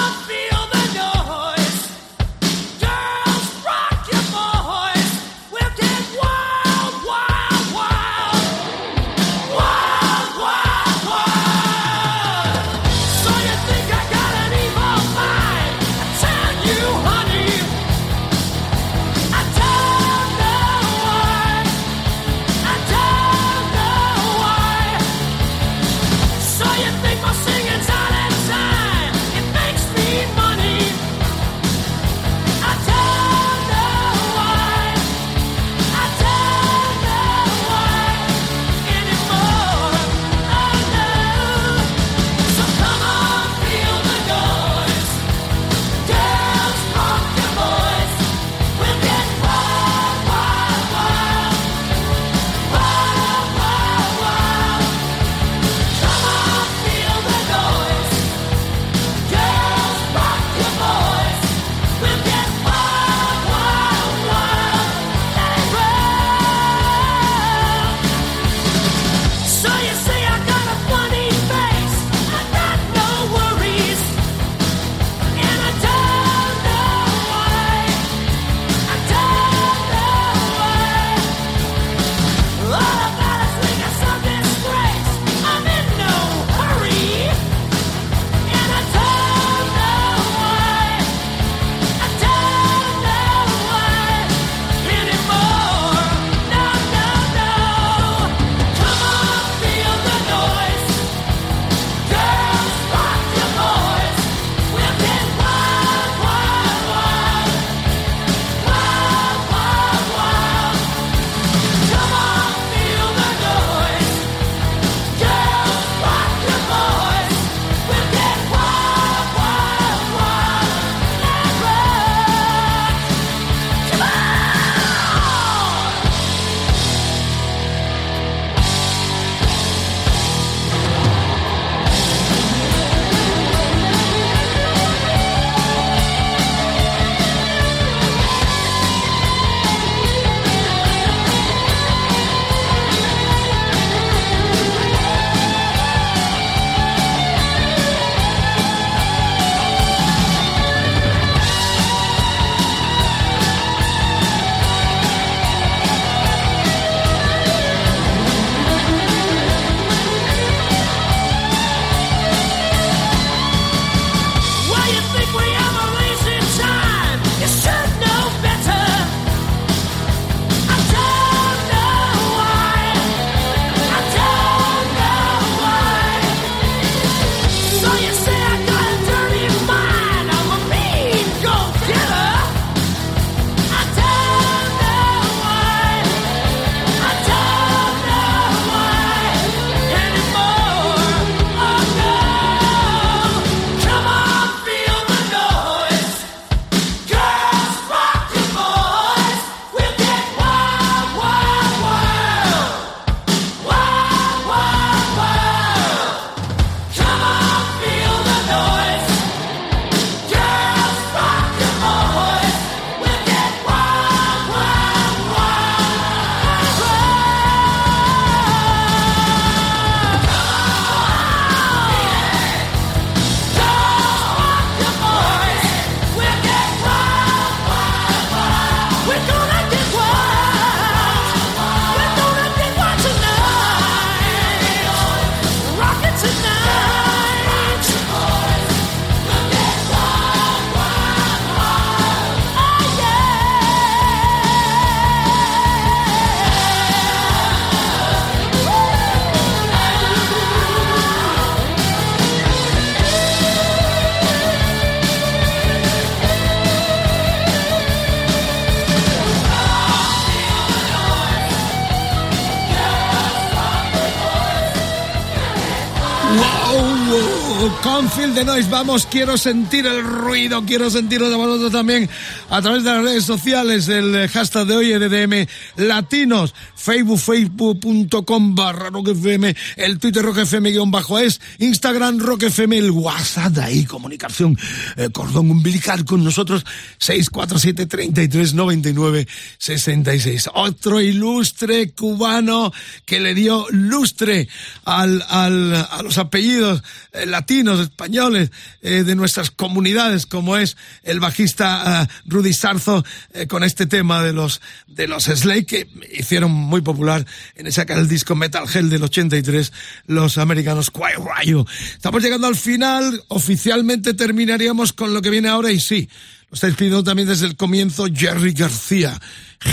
the Noise, vamos, quiero sentir el ruido, quiero sentirlo de vosotros también a través de las redes sociales, el hashtag de hoy EDM Latinos, Facebook, facebook.com barra rockfm, el Twitter rockfm guion bajo es, Instagram rockfm, el WhatsApp de ahí, comunicación, eh, cordón umbilical con nosotros, 647 33 99 66. Otro ilustre cubano que le dio lustre al, al, a los apellidos eh, latinos, españoles, eh, de nuestras comunidades, como es el bajista eh, Rudy Sarzo, eh, con este tema de los, de los Slade, que hicieron muy popular en ese aquel disco Metal Hell del 83, los americanos Quiet Rayo. Estamos llegando al final, oficialmente terminaríamos con lo que viene ahora y sí, lo está escribiendo también desde el comienzo Jerry García,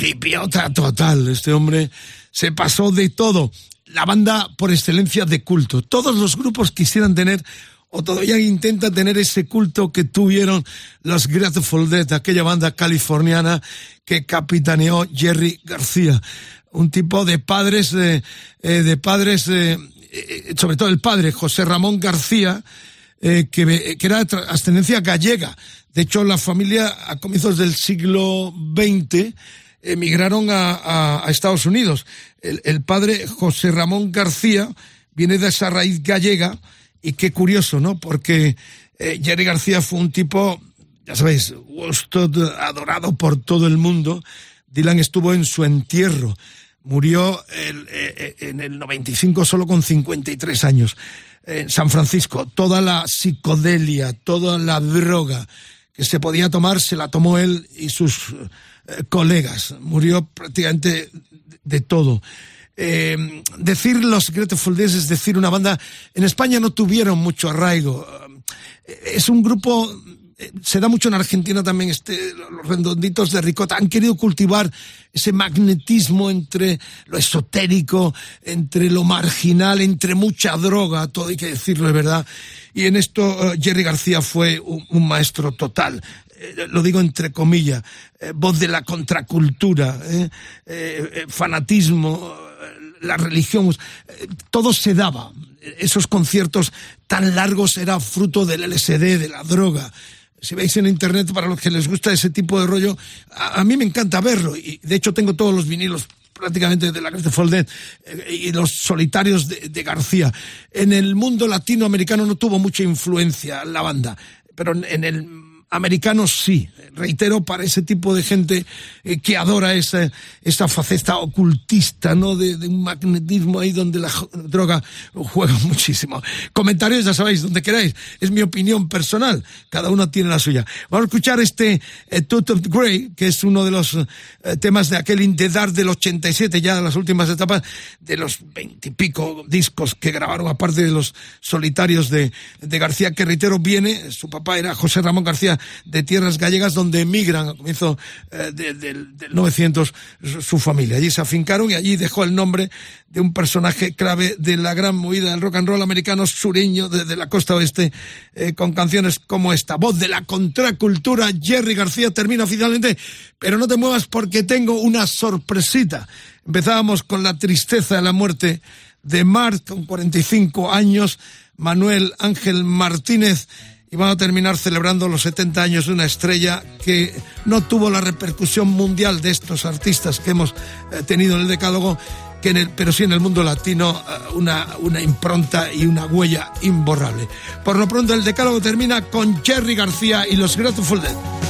hipiota total, este hombre se pasó de todo la banda por excelencia de culto. Todos los grupos quisieran tener o todavía intentan tener ese culto que tuvieron los Grateful Dead, aquella banda californiana que capitaneó Jerry García. Un tipo de padres, eh, eh, de padres, eh, sobre todo el padre, José Ramón García, que, que, era de ascendencia gallega. De hecho, la familia a comienzos del siglo XX emigraron a, Estados Unidos. El, padre José Ramón García viene de esa raíz gallega y qué curioso, ¿no? Porque eh, Jerry García fue un tipo, ya sabéis, adorado por todo el mundo. Dylan estuvo en su entierro. Murió el, eh, en el 95 solo con 53 años. En San Francisco, toda la psicodelia, toda la droga que se podía tomar, se la tomó él y sus eh, colegas. Murió prácticamente de todo. Eh, decir los Grateful Dead es decir una banda en España no tuvieron mucho arraigo. Es un grupo se da mucho en Argentina también este los redonditos de ricota han querido cultivar ese magnetismo entre lo esotérico entre lo marginal entre mucha droga todo hay que decirlo de verdad. Y en esto uh, Jerry García fue un, maestro total. Eh, lo digo entre comillas, eh, voz de la contracultura, eh, eh fanatismo, la religión, todo se daba. Esos conciertos tan largos era fruto del LSD, de la droga. Si veis en internet, para los que les gusta ese tipo de rollo, a, mí me encanta verlo. Y de hecho tengo todos los vinilos prácticamente de la Grateful Dead eh, y los solitarios de, de, García. En el mundo latinoamericano no tuvo mucha influencia la banda, pero en el americanos sí. Reitero, para ese tipo de gente eh, que adora esa, esa faceta ocultista, ¿no? De, de, un magnetismo ahí donde la droga juega muchísimo. Comentarios, ya sabéis, donde queráis. Es mi opinión personal. Cada uno tiene la suya. Vamos a escuchar este eh, Tooth of Grey, que es uno de los eh, temas de aquel Indedar del 87, ya de las últimas etapas, de los veintipico discos que grabaron, aparte de los solitarios de, de García, que reitero, viene, su papá era José Ramón García, de tierras gallegas donde emigran a comienzo eh, de, de, del 900 su, familia. Allí se afincaron y allí dejó el nombre de un personaje clave de la gran movida del rock and roll americano sureño desde de la costa oeste eh, con canciones como esta. Voz de la contracultura, Jerry García termina oficialmente, pero no te muevas porque tengo una sorpresita. Empezábamos con la tristeza de la muerte de Mart con 45 años, Manuel Ángel Martínez y van a terminar celebrando los 70 años de una estrella que no tuvo la repercusión mundial de estos artistas que hemos eh, tenido en el decálogo, que pero sí en el mundo latino eh, una, una impronta y una huella imborrable. Por lo pronto el decálogo termina con Jerry García y los Grateful Dead.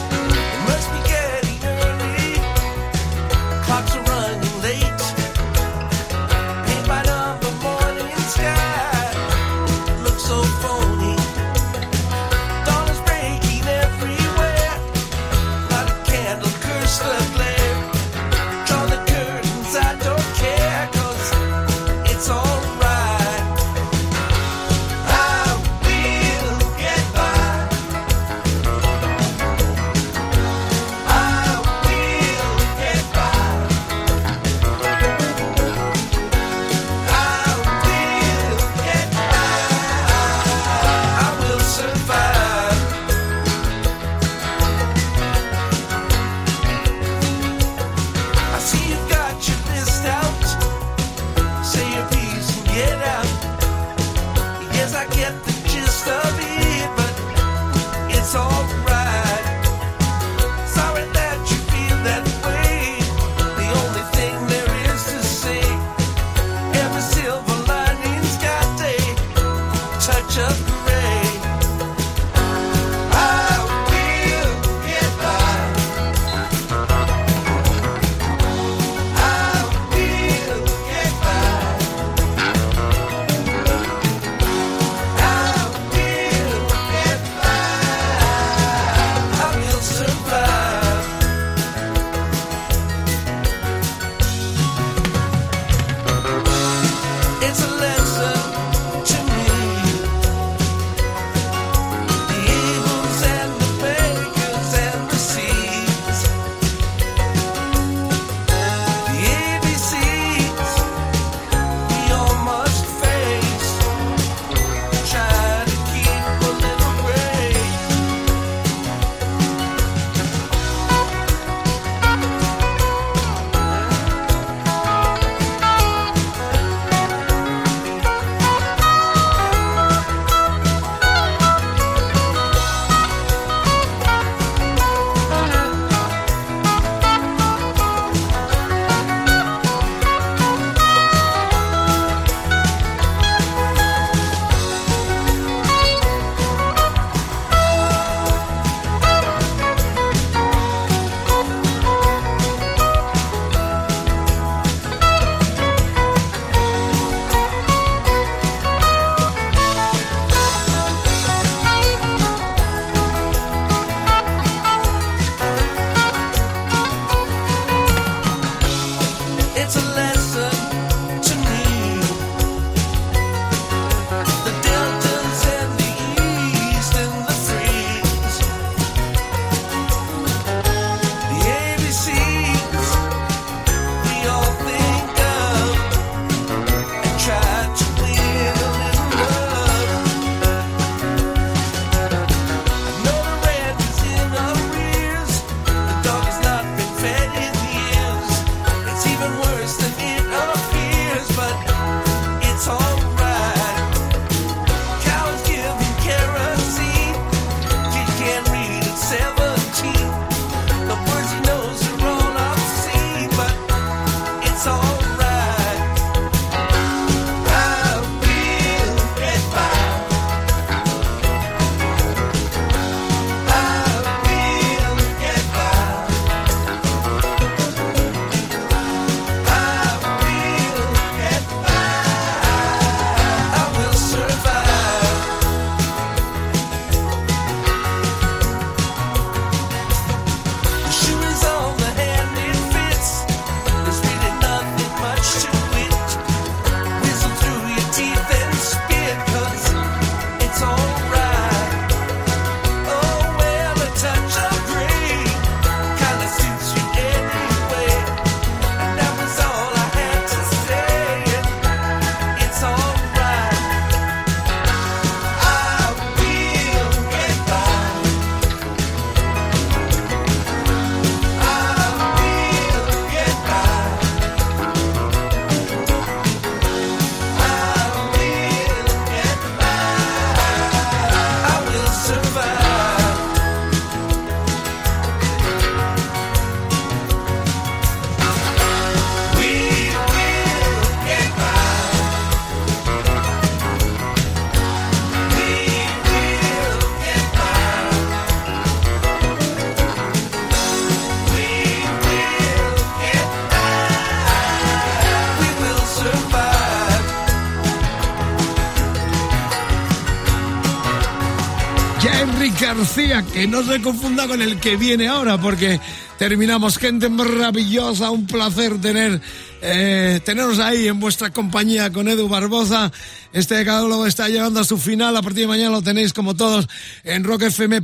García, que no se confunda con el que viene ahora, porque terminamos. Gente maravillosa, un placer tener eh, teneros ahí en vuestra compañía con Edu Barbosa. Este decálogo está llegando a su final. A partir de mañana lo tenéis como todos en rockfm.fm.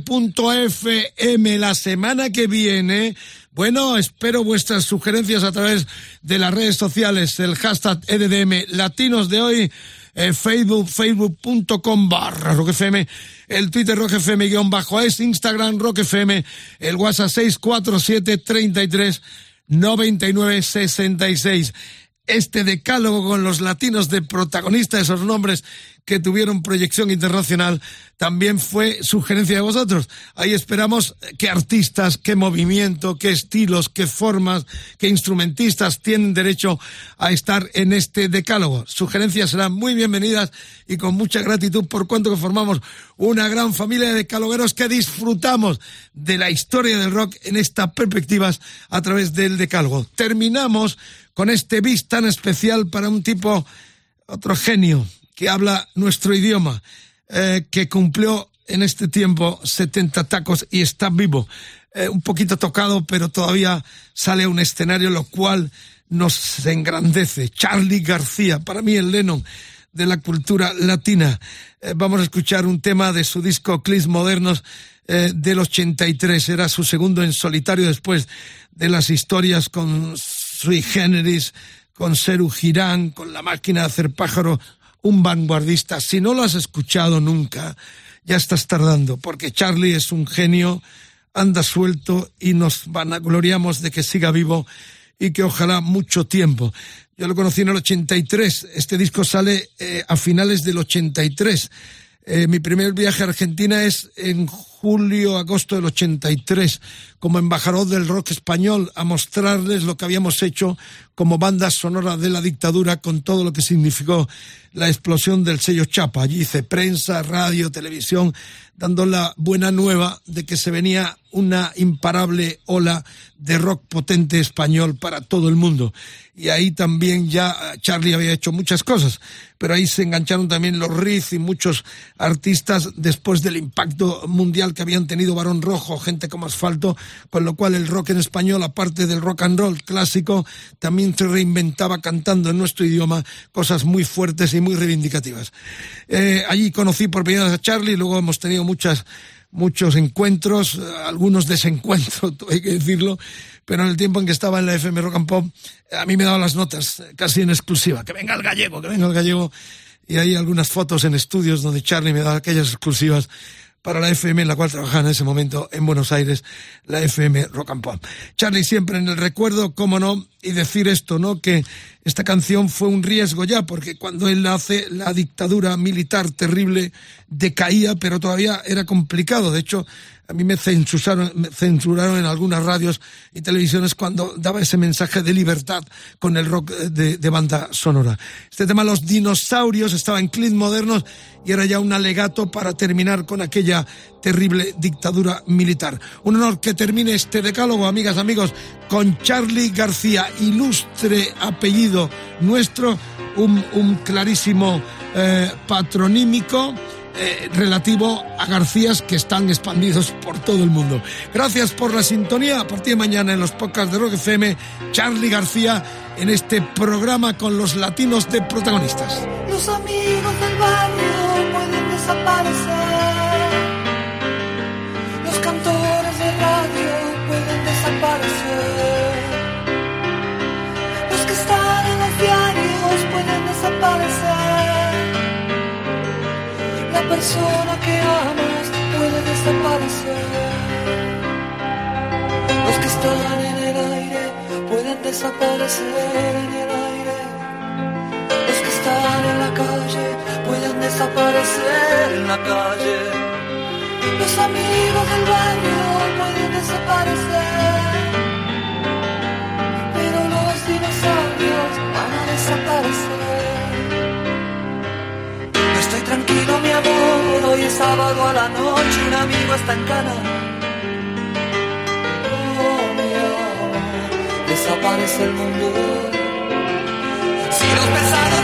La semana que viene, bueno, espero vuestras sugerencias a través de las redes sociales, el hashtag EDDM Latinos de hoy. Eh, Facebook, facebook.com barra roquefm, el Twitter roquefm guion bajo es, Instagram roquefm, el WhatsApp 647 33 9966. Este decálogo con los latinos de protagonista, esos nombres que tuvieron proyección internacional, también fue sugerencia de vosotros. Ahí esperamos qué artistas, qué movimiento, qué estilos, qué formas, qué instrumentistas tienen derecho a estar en este decálogo. Sugerencias serán muy bienvenidas y con mucha gratitud por cuanto que formamos una gran familia de decalogueros que disfrutamos de la historia del rock en estas perspectivas a través del decálogo. Terminamos con este bis tan especial para un tipo, otro genio, que habla nuestro idioma, eh, que cumplió en este tiempo 70 tacos y está vivo. Eh, un poquito tocado, pero todavía sale a un escenario, lo cual nos engrandece. Charlie García, para mí el Lennon de la cultura latina. Eh, vamos a escuchar un tema de su disco Clis Modernos del 83. Era su segundo en solitario después de las historias con Sui Generis, con Seru Girán, con la máquina de hacer pájaro un vanguardista. Si no lo has escuchado nunca, ya estás tardando, porque Charlie es un genio, anda suelto y nos vanagloriamos de que siga vivo y que ojalá mucho tiempo. Yo lo conocí en el 83, este disco sale eh, a finales del 83. Eh, mi primer viaje a Argentina es en julio, agosto del 83, como embajador del rock español, a mostrarles lo que habíamos hecho como banda sonora de la dictadura con todo lo que significó la explosión del sello Chapa. Allí hice prensa, radio, televisión, dando la buena nueva de que se venía una imparable ola de rock potente español para todo el mundo. Y ahí también ya Charlie había hecho muchas cosas, pero ahí se engancharon también los Riz y muchos artistas después del impacto mundial que habían tenido Barón Rojo, gente como Asfalto, con lo cual el rock en español, aparte del rock and roll clásico, también se reinventaba cantando en nuestro idioma cosas muy fuertes y muy reivindicativas. Eh, allí conocí por primera vez a Charlie, luego hemos tenido muchas muchos encuentros, algunos desencuentros, hay que decirlo, pero en el tiempo en que estaba en la FM Rock and Pop, a mí me daban las notas casi en exclusiva, que venga el gallego, que venga el gallego, y hay algunas fotos en estudios donde Charlie me daba aquellas exclusivas para la FM en la cual trabajaba en ese momento en Buenos Aires, la FM Rock and Pop. Charlie siempre en el recuerdo, cómo no, y decir esto, ¿no? Que esta canción fue un riesgo ya, porque cuando él hace la dictadura militar terrible decaía, pero todavía era complicado. De hecho, a mí me censuraron, en algunas radios y televisiones cuando daba ese mensaje de libertad con el rock de, de banda sonora. Este tema, Los dinosaurios, estaba en Clint Modernos y era ya un alegato para terminar con aquella terrible dictadura militar. Un honor que termine este decálogo, amigas, amigos, con Charlie García, ilustre apellido nuestro, un, un clarísimo eh, patronímico eh, relativo a Garcías que están expandidos por todo el mundo. Gracias por la sintonía. A partir de mañana en los podcasts de Rock FM, Charlie García en este programa con los latinos de protagonistas. Los amigos del barrio pueden desaparecer. Persona que amas puede desaparecer. Los que están en el aire pueden desaparecer en el aire. Los que están en la calle pueden desaparecer en la calle. Los amigos del barrio pueden desaparecer. Pero los dinosaurios van a desaparecer. Tranquilo, mi amor. Hoy es sábado a la noche, un amigo está en cana. Oh, mi amor, desaparece el mundo. Si los pesados,